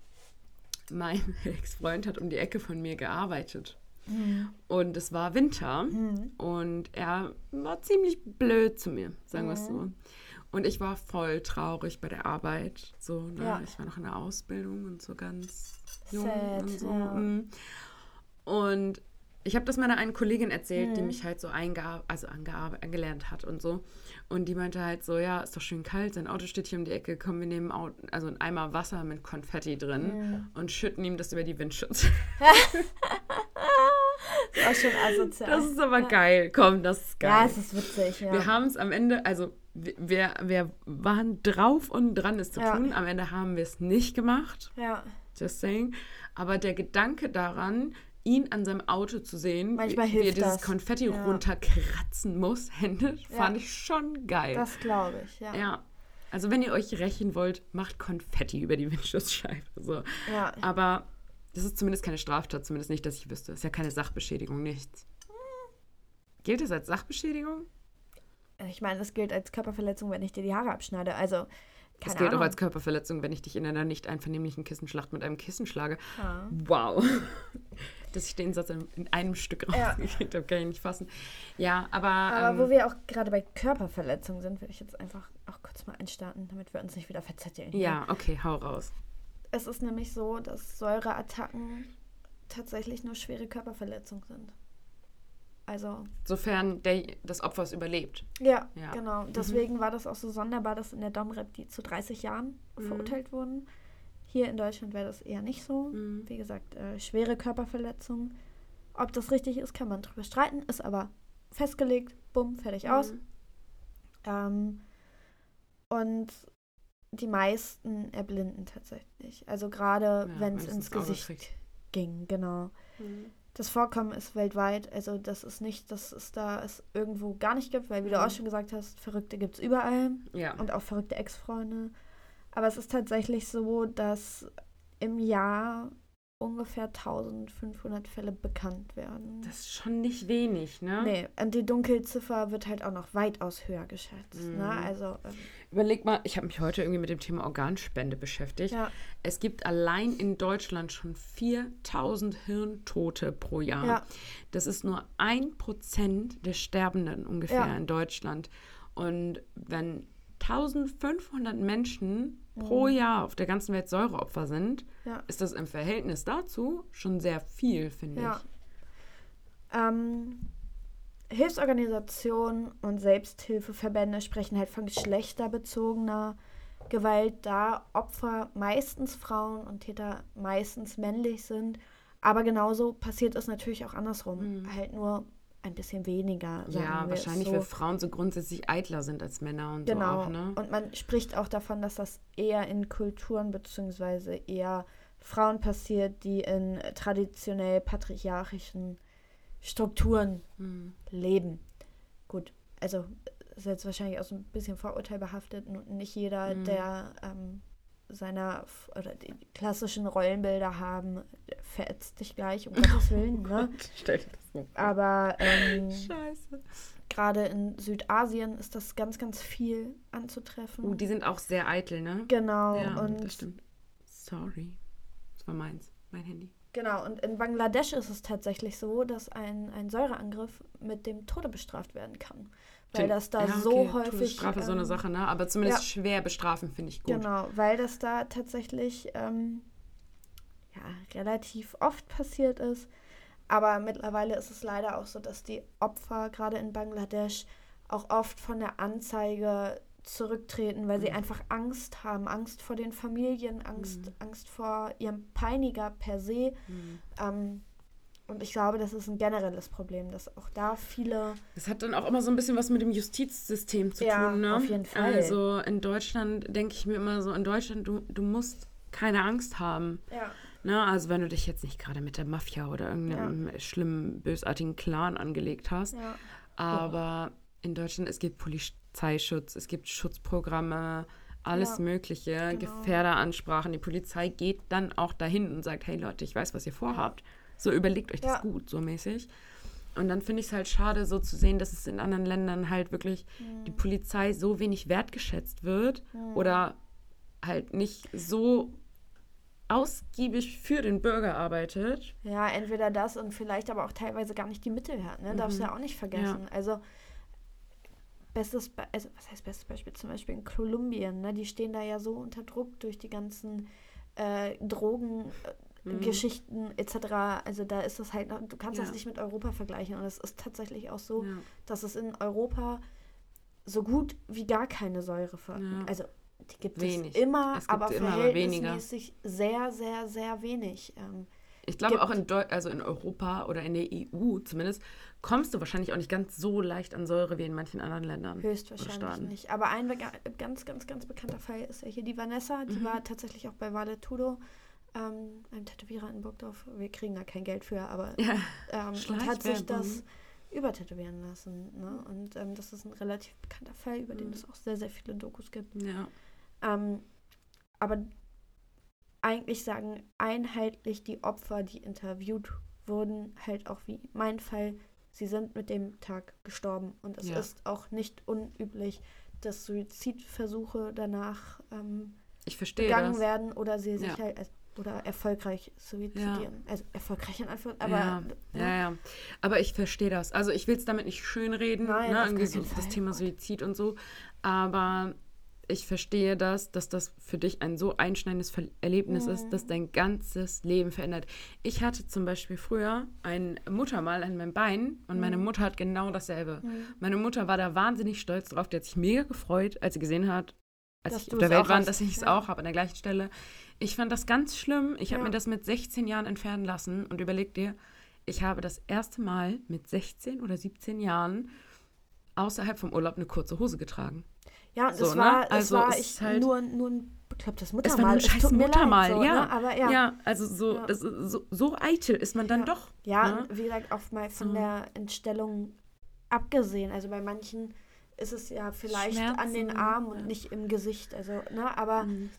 A: mein Ex-Freund hat um die Ecke von mir gearbeitet. Mhm. Und es war Winter mhm. und er war ziemlich blöd zu mir, sagen wir es so. Und ich war voll traurig bei der Arbeit. So, ne? ja. Ich war noch in der Ausbildung und so ganz jung Sad, und so. Ja. Mhm. Und ich habe das meiner einen Kollegin erzählt, mhm. die mich halt so also angelernt hat und so. Und die meinte halt so, ja, ist doch schön kalt, sein Auto steht hier um die Ecke, komm, wir nehmen Auto, also ein Eimer Wasser mit Konfetti drin mhm. und schütten ihm das über die Windschutz.
B: das war schon asozial.
A: Das ist aber ja. geil, komm, das ist geil.
B: Ja, es ist witzig, ja.
A: Wir haben es am Ende, also wir, wir waren drauf und dran, es zu ja. tun. Am Ende haben wir es nicht gemacht.
B: Ja.
A: Just saying. Aber der Gedanke daran, ihn an seinem Auto zu sehen,
B: Manchmal
A: wie, wie er dieses das. Konfetti ja. runterkratzen muss, händisch, ja. fand ich schon geil.
B: Das glaube ich, ja.
A: Ja. Also wenn ihr euch rächen wollt, macht Konfetti über die Windschutzscheibe. So.
B: Ja.
A: Aber das ist zumindest keine Straftat, zumindest nicht, dass ich wüsste. Das ist ja keine Sachbeschädigung, nichts. Gilt das als Sachbeschädigung?
B: Ich meine, das gilt als Körperverletzung, wenn ich dir die Haare abschneide. Also,
A: das gilt Ahnung. auch als Körperverletzung, wenn ich dich in einer nicht einvernehmlichen Kissenschlacht mit einem Kissen schlage.
B: Ja.
A: Wow. Dass ich den Satz in einem Stück rausgekriegt ja. habe, kann ich nicht fassen. Ja, aber.
B: Aber ähm, wo wir auch gerade bei Körperverletzungen sind, würde ich jetzt einfach auch kurz mal einstarten, damit wir uns nicht wieder verzetteln.
A: Ja, okay, hau raus.
B: Es ist nämlich so, dass Säureattacken tatsächlich nur schwere Körperverletzungen sind. Also.
A: Sofern der, das Opfer es überlebt.
B: Ja, ja. genau. Mhm. Deswegen mhm. war das auch so sonderbar, dass in der Domrep die zu 30 Jahren mhm. verurteilt wurden. Hier in Deutschland wäre das eher nicht so. Mhm. Wie gesagt, äh, schwere Körperverletzung. Ob das richtig ist, kann man drüber streiten, ist aber festgelegt, bumm, fertig aus. Mhm. Ähm, und die meisten erblinden tatsächlich. Also gerade ja, wenn es ins Gesicht ging, genau. Mhm. Das Vorkommen ist weltweit, also das ist nicht, dass es da es irgendwo gar nicht gibt, weil wie mhm. du auch schon gesagt hast, Verrückte gibt es überall ja. und auch verrückte Ex-Freunde. Aber es ist tatsächlich so, dass im Jahr ungefähr 1500 Fälle bekannt werden.
A: Das ist schon nicht wenig, ne?
B: Nee, und die Dunkelziffer wird halt auch noch weitaus höher geschätzt. Ne? Mhm. Ne? Also, ähm,
A: Überleg mal, ich habe mich heute irgendwie mit dem Thema Organspende beschäftigt. Ja. Es gibt allein in Deutschland schon 4000 Hirntote pro Jahr. Ja. Das ist nur ein Prozent der Sterbenden ungefähr ja. in Deutschland. Und wenn 1500 Menschen pro mhm. Jahr auf der ganzen Welt Säureopfer sind, ja. ist das im Verhältnis dazu schon sehr viel, finde ja.
B: ich. Ähm, Hilfsorganisationen und Selbsthilfeverbände sprechen halt von geschlechterbezogener Gewalt, da Opfer meistens Frauen und Täter meistens männlich sind. Aber genauso passiert es natürlich auch andersrum. Mhm. Halt nur ein bisschen weniger.
A: ja, wahrscheinlich, so. weil Frauen so grundsätzlich eitler sind als Männer und
B: genau.
A: so auch, ne?
B: Und man spricht auch davon, dass das eher in Kulturen beziehungsweise eher Frauen passiert, die in traditionell patriarchischen Strukturen mhm. leben. Gut, also ist jetzt wahrscheinlich auch so ein bisschen vorurteilbehaftet und nicht jeder, mhm. der ähm, seiner oder die klassischen Rollenbilder haben, verätzt dich gleich, um Gottes Willen. Oh ne? Gott, stell dir das mal vor. Aber ähm, gerade in Südasien ist das ganz, ganz viel anzutreffen.
A: Uh, die sind auch sehr eitel, ne?
B: Genau.
A: Ja, und das stimmt. Sorry. Das war meins, mein Handy.
B: Genau, und in Bangladesch ist es tatsächlich so, dass ein, ein Säureangriff mit dem Tode bestraft werden kann weil das da ja, okay. so häufig.
A: Strafe ähm, so eine ähm, Sache, ne? Aber zumindest ja. schwer bestrafen finde ich gut.
B: Genau, weil das da tatsächlich ähm, ja, relativ oft passiert ist. Aber mittlerweile ist es leider auch so, dass die Opfer gerade in Bangladesch auch oft von der Anzeige zurücktreten, weil mhm. sie einfach Angst haben, Angst vor den Familien, Angst, mhm. Angst vor ihrem Peiniger per se. Mhm. Ähm, und ich glaube, das ist ein generelles Problem, dass auch da viele.
A: Das hat dann auch immer so ein bisschen was mit dem Justizsystem zu ja, tun, ne?
B: Auf jeden Fall.
A: Also in Deutschland denke ich mir immer so, in Deutschland, du, du musst keine Angst haben.
B: Ja.
A: Ne? Also wenn du dich jetzt nicht gerade mit der Mafia oder irgendeinem ja. schlimmen, bösartigen Clan angelegt hast. Ja. Aber in Deutschland, es gibt Polizeischutz, es gibt Schutzprogramme, alles ja, Mögliche, genau. Gefährderansprachen. Die Polizei geht dann auch dahin und sagt, hey Leute, ich weiß, was ihr vorhabt. So überlegt euch das ja. gut, so mäßig. Und dann finde ich es halt schade, so zu sehen, dass es in anderen Ländern halt wirklich mhm. die Polizei so wenig wertgeschätzt wird mhm. oder halt nicht so ausgiebig für den Bürger arbeitet.
B: Ja, entweder das und vielleicht aber auch teilweise gar nicht die Mittel hat, ne? Darfst du mhm. ja auch nicht vergessen. Ja. Also bestes, Be also was heißt bestes Beispiel? Zum Beispiel in Kolumbien, ne? Die stehen da ja so unter Druck durch die ganzen äh, Drogen. Mhm. Geschichten etc. Also da ist das halt, du kannst ja. das nicht mit Europa vergleichen. Und es ist tatsächlich auch so, ja. dass es in Europa so gut wie gar keine Säure ja. Also die gibt wenig. es immer, es aber immer, verhältnismäßig aber sehr, sehr, sehr wenig. Ähm,
A: ich glaube auch in, Deu also in Europa oder in der EU zumindest kommst du wahrscheinlich auch nicht ganz so leicht an Säure wie in manchen anderen Ländern.
B: Höchstwahrscheinlich nicht. Aber ein ganz, ganz, ganz bekannter Fall ist ja hier die Vanessa. Die mhm. war tatsächlich auch bei Vale Tudo ähm, einem Tätowierer in Burgdorf. Wir kriegen da kein Geld für, aber ja, ähm, hat sich das übertätowieren lassen. Ne? Und ähm, das ist ein relativ bekannter Fall, über den mhm. es auch sehr, sehr viele Dokus gibt.
A: Ja.
B: Ähm, aber eigentlich sagen einheitlich die Opfer, die interviewt wurden, halt auch wie mein Fall, sie sind mit dem Tag gestorben. Und es ja. ist auch nicht unüblich, dass Suizidversuche danach ähm, begangen
A: das.
B: werden oder sie sich ja. halt oder erfolgreich suizidieren. Ja. Also erfolgreich in Anführungszeichen, aber.
A: Ja. ja, ja, ja. Aber ich verstehe das. Also ich will es damit nicht schönreden, Nein, ne, so das Thema Suizid und so. Aber ich verstehe das, dass das für dich ein so einschneidendes Erlebnis mhm. ist, das dein ganzes Leben verändert. Ich hatte zum Beispiel früher ein Muttermal an meinem Bein und mhm. meine Mutter hat genau dasselbe. Mhm. Meine Mutter war da wahnsinnig stolz drauf. Die hat sich mega gefreut, als sie gesehen hat, als dass ich auf der Welt war, dass ich es ja. auch habe an der gleichen Stelle. Ich fand das ganz schlimm. Ich ja. habe mir das mit 16 Jahren entfernen lassen und überleg dir, ich habe das erste Mal mit 16 oder 17 Jahren außerhalb vom Urlaub eine kurze Hose getragen.
B: Ja, und so, es war, ne? also war ich halt nur, nur ein beklopptes Muttermal. Es war nur ein
A: scheiß Muttermal, leid, so, ja. Ne? Aber ja. Ja, also so, ja. Das so, so eitel ist man dann
B: ja.
A: doch.
B: Ja, ne? wie gesagt, auch mal von so. der Entstellung abgesehen. Also bei manchen ist es ja vielleicht Schmerzen. an den Armen und nicht im Gesicht. Also, ne, aber mhm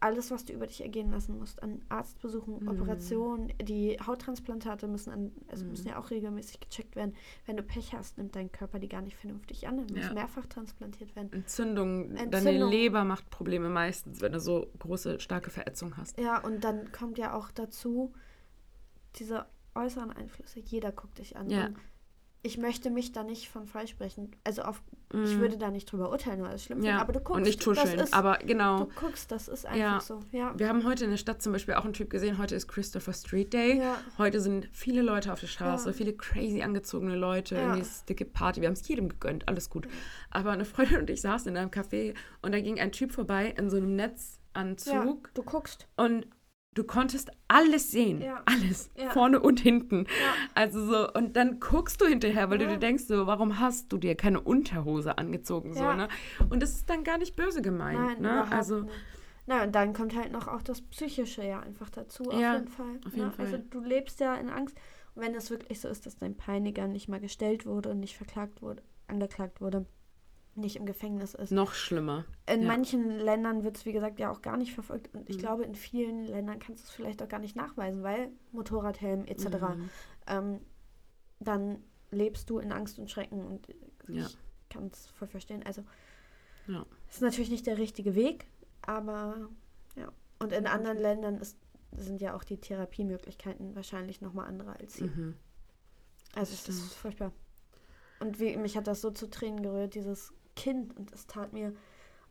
B: alles, was du über dich ergehen lassen musst, an Arztbesuchen, mhm. Operationen, die Hauttransplantate müssen, an, also mhm. müssen ja auch regelmäßig gecheckt werden. Wenn du Pech hast, nimmt dein Körper die gar nicht vernünftig an, dann muss ja. mehrfach transplantiert werden.
A: Entzündung, Entzündung, deine Leber macht Probleme meistens, wenn du so große, starke Verätzung hast.
B: Ja, und dann kommt ja auch dazu diese äußeren Einflüsse. Jeder guckt dich an. Ja. Ich möchte mich da nicht von freisprechen. Also auf, mm. ich würde da nicht drüber urteilen, weil es schlimm ja. aber du guckst.
A: Und nicht tuscheln, ist, aber genau.
B: Du guckst, das ist einfach ja. so. Ja.
A: Wir haben heute in der Stadt zum Beispiel auch einen Typ gesehen, heute ist Christopher Street Day. Ja. Heute sind viele Leute auf der Straße, viele crazy angezogene Leute, irgendwie ist dicke Party. Wir haben es jedem gegönnt, alles gut. Aber eine Freundin und ich saßen in einem Café und da ging ein Typ vorbei in so einem Netzanzug.
B: du guckst.
A: Und du konntest alles sehen. Ja. Alles. Ja. Vorne und hinten. Ja. Also so, und dann guckst du hinterher, weil du dir denkst, so, warum hast du dir keine Unterhose angezogen? So, ne? Und das ist dann gar nicht böse gemeint. Nein, ne? Also. Nicht.
B: Na, und dann kommt halt noch auch das Psychische ja einfach dazu, auf jeden Fall. Auf jeden ne? Fall. Also du lebst ja in Angst. Und wenn es wirklich so ist, dass dein Peiniger nicht mal gestellt wurde und nicht verklagt wurde, angeklagt wurde, nicht im Gefängnis ist.
A: Noch schlimmer.
B: In ja. manchen Ländern wird es, wie gesagt, ja auch gar nicht verfolgt. Und ich mhm. glaube, in vielen Ländern kannst du es vielleicht auch gar nicht nachweisen, weil Motorradhelm etc. Mhm. Ähm, dann lebst du in Angst und Schrecken und ja. ich kann es voll verstehen. Also, ja. ist natürlich nicht der richtige Weg, aber ja. Und in anderen Ländern ist, sind ja auch die Therapiemöglichkeiten wahrscheinlich nochmal andere als hier. Mhm. Also, das ist furchtbar. Und wie, mich hat das so zu Tränen gerührt, dieses Kind und es tat mir,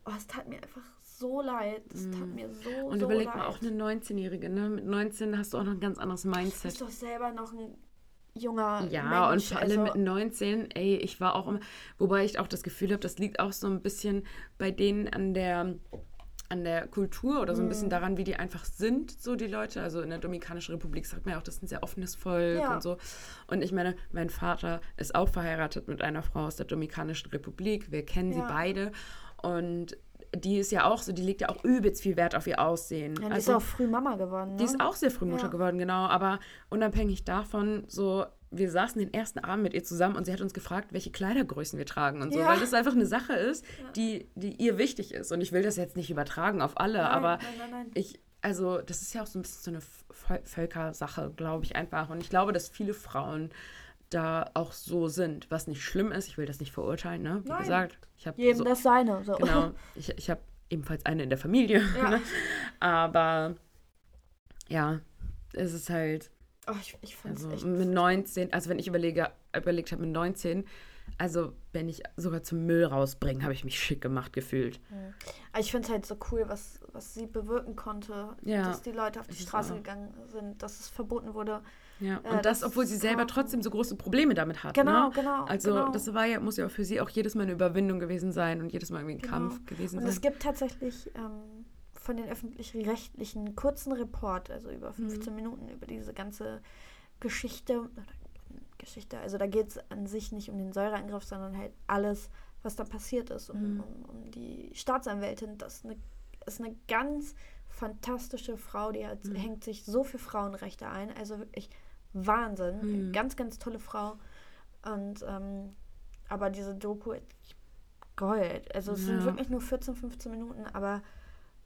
B: oh, es tat mir einfach so leid. Es tat mm. mir so,
A: Und
B: so
A: überleg mal, auch eine 19-Jährige, ne? Mit 19 hast du auch noch ein ganz anderes Mindset. Du
B: bist doch selber noch ein junger
A: Ja, Mensch, und vor allem also mit 19, ey, ich war auch immer, wobei ich auch das Gefühl habe, das liegt auch so ein bisschen bei denen an der an der Kultur oder so ein bisschen mhm. daran, wie die einfach sind, so die Leute. Also in der Dominikanischen Republik sagt man ja auch, das ist ein sehr offenes Volk ja. und so. Und ich meine, mein Vater ist auch verheiratet mit einer Frau aus der Dominikanischen Republik. Wir kennen ja. sie beide. Und die ist ja auch so, die legt ja auch übelst viel Wert auf ihr Aussehen.
B: Ja, die also, ist auch früh Mama geworden. Ne?
A: Die ist auch sehr früh Mutter ja. geworden, genau. Aber unabhängig davon, so wir saßen den ersten Abend mit ihr zusammen und sie hat uns gefragt, welche Kleidergrößen wir tragen und so, ja. weil das einfach eine Sache ist, die, die ihr wichtig ist. Und ich will das jetzt nicht übertragen auf alle, nein, aber nein, nein, ich, also das ist ja auch so ein bisschen so eine Völkersache, glaube ich einfach. Und ich glaube, dass viele Frauen da auch so sind, was nicht schlimm ist. Ich will das nicht verurteilen, ne? Wie gesagt, ich habe
B: jedem so, das seine. So.
A: Genau, ich, ich habe ebenfalls eine in der Familie. Ja. Ne? Aber ja, es ist halt
B: Oh, ich, ich fand
A: also echt mit 19, also wenn ich überlege, überlegt habe mit 19, also wenn ich sogar zum Müll rausbringen, habe ich mich schick gemacht gefühlt.
B: Mhm. Ich finde es halt so cool, was, was sie bewirken konnte, ja, dass die Leute auf die Straße auch. gegangen sind, dass es verboten wurde.
A: Ja, äh, und äh, das, obwohl sie selber trotzdem so große Probleme damit hat.
B: Genau,
A: ne?
B: genau.
A: Also
B: genau.
A: das war ja, muss ja auch für sie auch jedes Mal eine Überwindung gewesen sein und jedes Mal irgendwie ein genau. Kampf gewesen
B: und
A: sein.
B: Und es gibt tatsächlich ähm, von den öffentlich-rechtlichen kurzen Report, also über 15 mhm. Minuten, über diese ganze Geschichte, Geschichte, also da geht es an sich nicht um den Säureangriff, sondern halt alles, was da passiert ist, um, mhm. um, um die Staatsanwältin. Das ist eine, ist eine ganz fantastische Frau, die hat, mhm. hängt sich so für Frauenrechte ein. Also wirklich Wahnsinn. Mhm. Ganz, ganz tolle Frau. Und ähm, aber diese Doku, Gold. Also es ja. sind wirklich nur 14, 15 Minuten, aber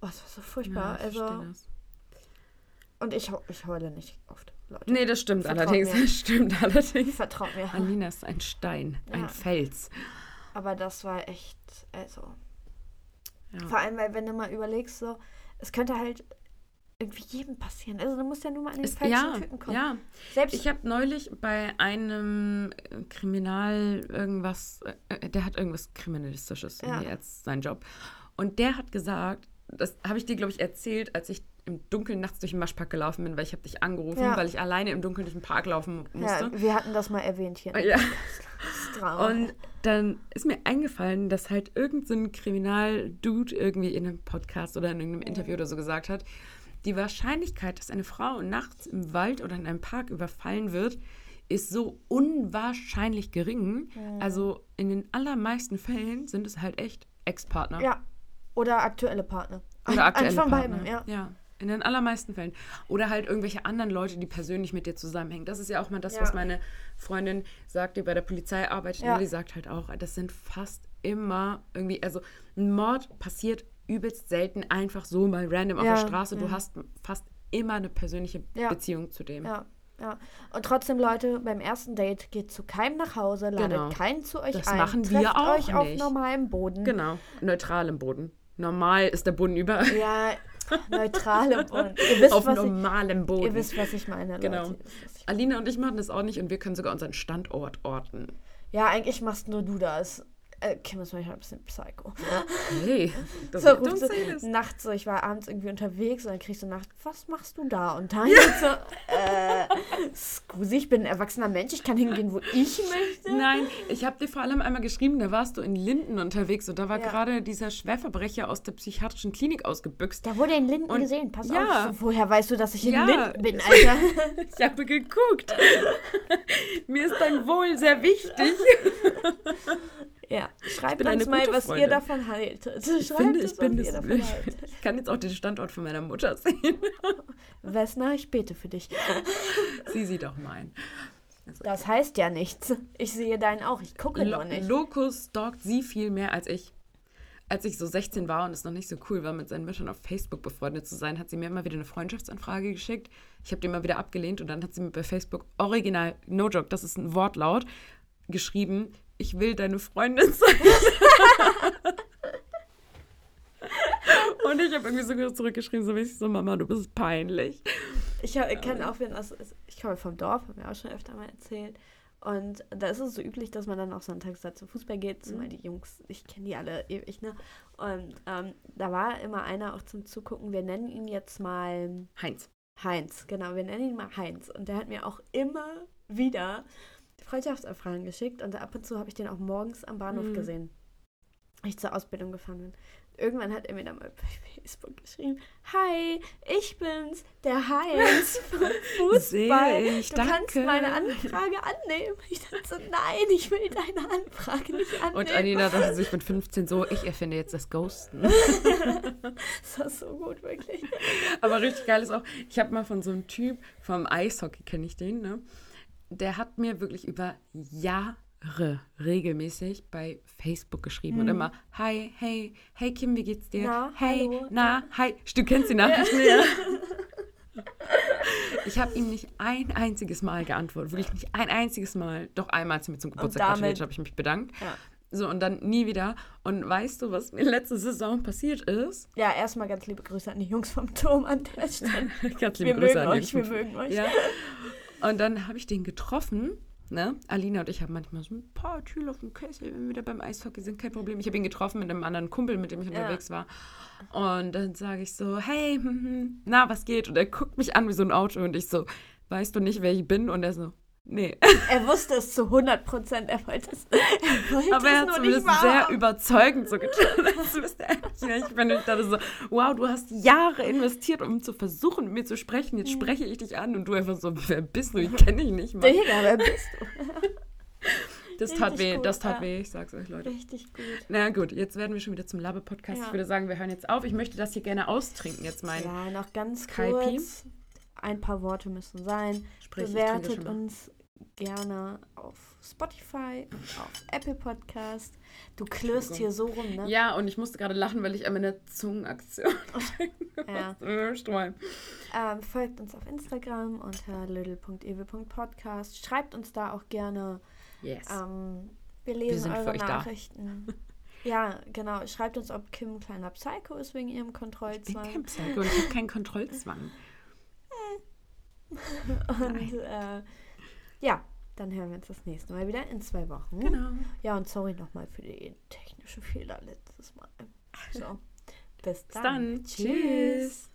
B: oh, es war so furchtbar. Ja, also und ich, ich heule nicht oft.
A: Leute. Nee, das stimmt Vertraut allerdings. Mir. Das stimmt allerdings.
B: Vertraut mir.
A: Alina ist ein Stein, ja. ein Fels.
B: Aber das war echt, also. Ja. Vor allem, weil wenn du mal überlegst, so, es könnte halt irgendwie jedem passieren. Also du musst ja nur mal an den es, falschen ja, Typen kommen.
A: Ja, Selbst ich habe neulich bei einem Kriminal irgendwas, äh, der hat irgendwas Kriminalistisches ja. jetzt seinen Job. Und der hat gesagt, das habe ich dir, glaube ich, erzählt, als ich im Dunkeln nachts durch den Maschpark gelaufen bin, weil ich habe dich angerufen, ja. weil ich alleine im Dunkeln durch den Park laufen musste.
B: Ja, wir hatten das mal erwähnt hier.
A: Ja. Und dann ist mir eingefallen, dass halt irgendein so Kriminaldude irgendwie in einem Podcast oder in irgendeinem Interview oder so gesagt hat, die Wahrscheinlichkeit, dass eine Frau nachts im Wald oder in einem Park überfallen wird, ist so unwahrscheinlich gering. Mhm. Also in den allermeisten Fällen sind es halt echt Ex-Partner.
B: Ja. Oder aktuelle Partner. Oder aktuelle
A: Partner. von beiden, ja. Ja. In den allermeisten Fällen. Oder halt irgendwelche anderen Leute, die persönlich mit dir zusammenhängen. Das ist ja auch mal das, ja. was meine Freundin sagt, die bei der Polizei arbeitet. Ja. Die sagt halt auch, das sind fast immer irgendwie, also ein Mord passiert übelst selten einfach so mal random auf der Straße. Du hast fast immer eine persönliche Beziehung zu dem.
B: Ja. Ja. Und trotzdem, Leute, beim ersten Date geht zu keinem nach Hause, ladet genau. keinen zu euch das ein. Das machen wir auch euch nicht. auf
A: normalem Boden. Genau, neutralem Boden. Normal ist der Boden über. Ja, neutralem Boden. Ihr wisst, Auf normalem ich, Boden. Ihr wisst, was ich meine. Genau. Leute. Ich Alina und ich machen das auch nicht und wir können sogar unseren Standort orten.
B: Ja, eigentlich machst nur du das. Äh, Kim ist manchmal ein bisschen psycho. Hey, das so, ruft so, nachts so, ich war abends irgendwie unterwegs und dann kriegst du nachts, was machst du da? Und dann ja. so, äh, Scusi, ich bin ein erwachsener Mensch, ich kann hingehen, wo ich möchte.
A: Nein, ich habe dir vor allem einmal geschrieben, da warst du in Linden unterwegs und da war ja. gerade dieser Schwerverbrecher aus der psychiatrischen Klinik ausgebüxt.
B: Da wurde in Linden und, gesehen, pass ja. auf. Woher weißt du, dass ich in ja. Linden bin, Alter?
A: ich habe geguckt. Mir ist dein Wohl sehr wichtig.
B: Ja, schreibt uns mal, was Freundin. ihr davon haltet. Schreibt ich finde,
A: ich bin das, Ich kann jetzt auch den Standort von meiner Mutter sehen.
B: Vesna, ich bete für dich.
A: Sie sieht auch meinen.
B: Also, das heißt ja nichts. Ich sehe deinen auch, ich gucke Lo
A: noch nicht. Locus stalkt sie viel mehr als ich. Als ich so 16 war und es noch nicht so cool war, mit seinen Müttern auf Facebook befreundet zu sein, hat sie mir immer wieder eine Freundschaftsanfrage geschickt. Ich habe die immer wieder abgelehnt und dann hat sie mir bei Facebook original, no joke, das ist ein Wortlaut, geschrieben, ich will deine Freundin sein. Und ich habe irgendwie so zurückgeschrieben, so wie ich so, Mama, du bist peinlich.
B: Ich kenne auch, wenn das ist, ich komme vom Dorf, haben wir auch schon öfter mal erzählt. Und da ist es so üblich, dass man dann auch sonntags da zum Fußball geht, zumal mhm. die Jungs, ich kenne die alle ewig, ne? Und ähm, da war immer einer auch zum Zugucken, wir nennen ihn jetzt mal
A: Heinz.
B: Heinz, genau, wir nennen ihn mal Heinz. Und der hat mir auch immer wieder Freundschaftsanfragen geschickt und ab und zu habe ich den auch morgens am Bahnhof mhm. gesehen, als ich zur Ausbildung gefahren bin. Irgendwann hat er mir dann mal bei Facebook geschrieben: Hi, ich bin's, der Heinz von Fußball. Ich, du danke. kannst meine Anfrage annehmen. Ich dachte so: Nein, ich will deine Anfrage nicht annehmen.
A: Und Anina dachte sich mit 15 so: Ich erfinde jetzt das Ghosten. das
B: war so gut, wirklich.
A: Aber richtig geil ist auch: Ich habe mal von so einem Typ vom Eishockey, kenne ich den, ne? Der hat mir wirklich über Jahre regelmäßig bei Facebook geschrieben mhm. und immer, hi, hey, hey Kim, wie geht's dir? Na, hey, hallo. na, hi. Du kennst die Nachrichten ja. Ich habe ihm nicht ein einziges Mal geantwortet, wirklich nicht ein einziges Mal. Doch einmal, als er mir zum Geburtstag gratuliert habe ich mich bedankt. Ja. So, und dann nie wieder. Und weißt du, was mir letzte Saison passiert ist?
B: Ja, erstmal ganz liebe Grüße an die Jungs vom Turm an der Stelle. ganz liebe wir Grüße mögen an euch, wir mögen euch. Ja.
A: Und dann habe ich den getroffen. Ne? Alina und ich haben manchmal so ein paar Tüll auf dem Kessel, wenn wir da beim Eishockey sind, kein Problem. Ich habe ihn getroffen mit einem anderen Kumpel, mit dem ich ja. unterwegs war. Und dann sage ich so, hey, na, was geht? Und er guckt mich an wie so ein Auto und ich so, weißt du nicht, wer ich bin? Und er so, Nee.
B: Er wusste es zu 100 Prozent. Er wollte es. Er wollte
A: Aber er hat zumindest sehr überzeugend so getan. Das wüsste er nicht. Ich bin ich dachte so, wow, du hast Jahre investiert, um zu versuchen, mit mir zu sprechen. Jetzt mhm. spreche ich dich an und du einfach so, wer bist du? Ich kenne dich nicht mal. Digga, wer bist du? Das tat Richtig weh, gut, das tat ja. weh, ich sag's euch, Leute. Richtig gut. Na gut, jetzt werden wir schon wieder zum Labe-Podcast. Ja. Ich würde sagen, wir hören jetzt auf. Ich möchte das hier gerne austrinken, jetzt mein
B: Ja, noch ganz Kaipi. kurz. Ein paar Worte müssen sein. Sprich, Bewertet uns gerne auf Spotify und auf Apple Podcast. Du klirrst hier so rum, ne?
A: Ja, und ich musste gerade lachen, weil ich an meine Zungenaktion ja.
B: ähm, folgt uns auf Instagram unter little.ewe.podcast. Schreibt uns da auch gerne. Yes. Ähm, wir lesen wir eure Nachrichten. Ja, genau. Schreibt uns, ob Kim ein kleiner Psycho ist wegen ihrem Kontrollzwang. Ich bin kein
A: Psycho, ich habe keinen Kontrollzwang.
B: und äh, ja, dann hören wir uns das nächste Mal wieder in zwei Wochen. Genau. Ja, und sorry nochmal für die technische Fehler letztes Mal. So, bis dann. Bis dann. Tschüss.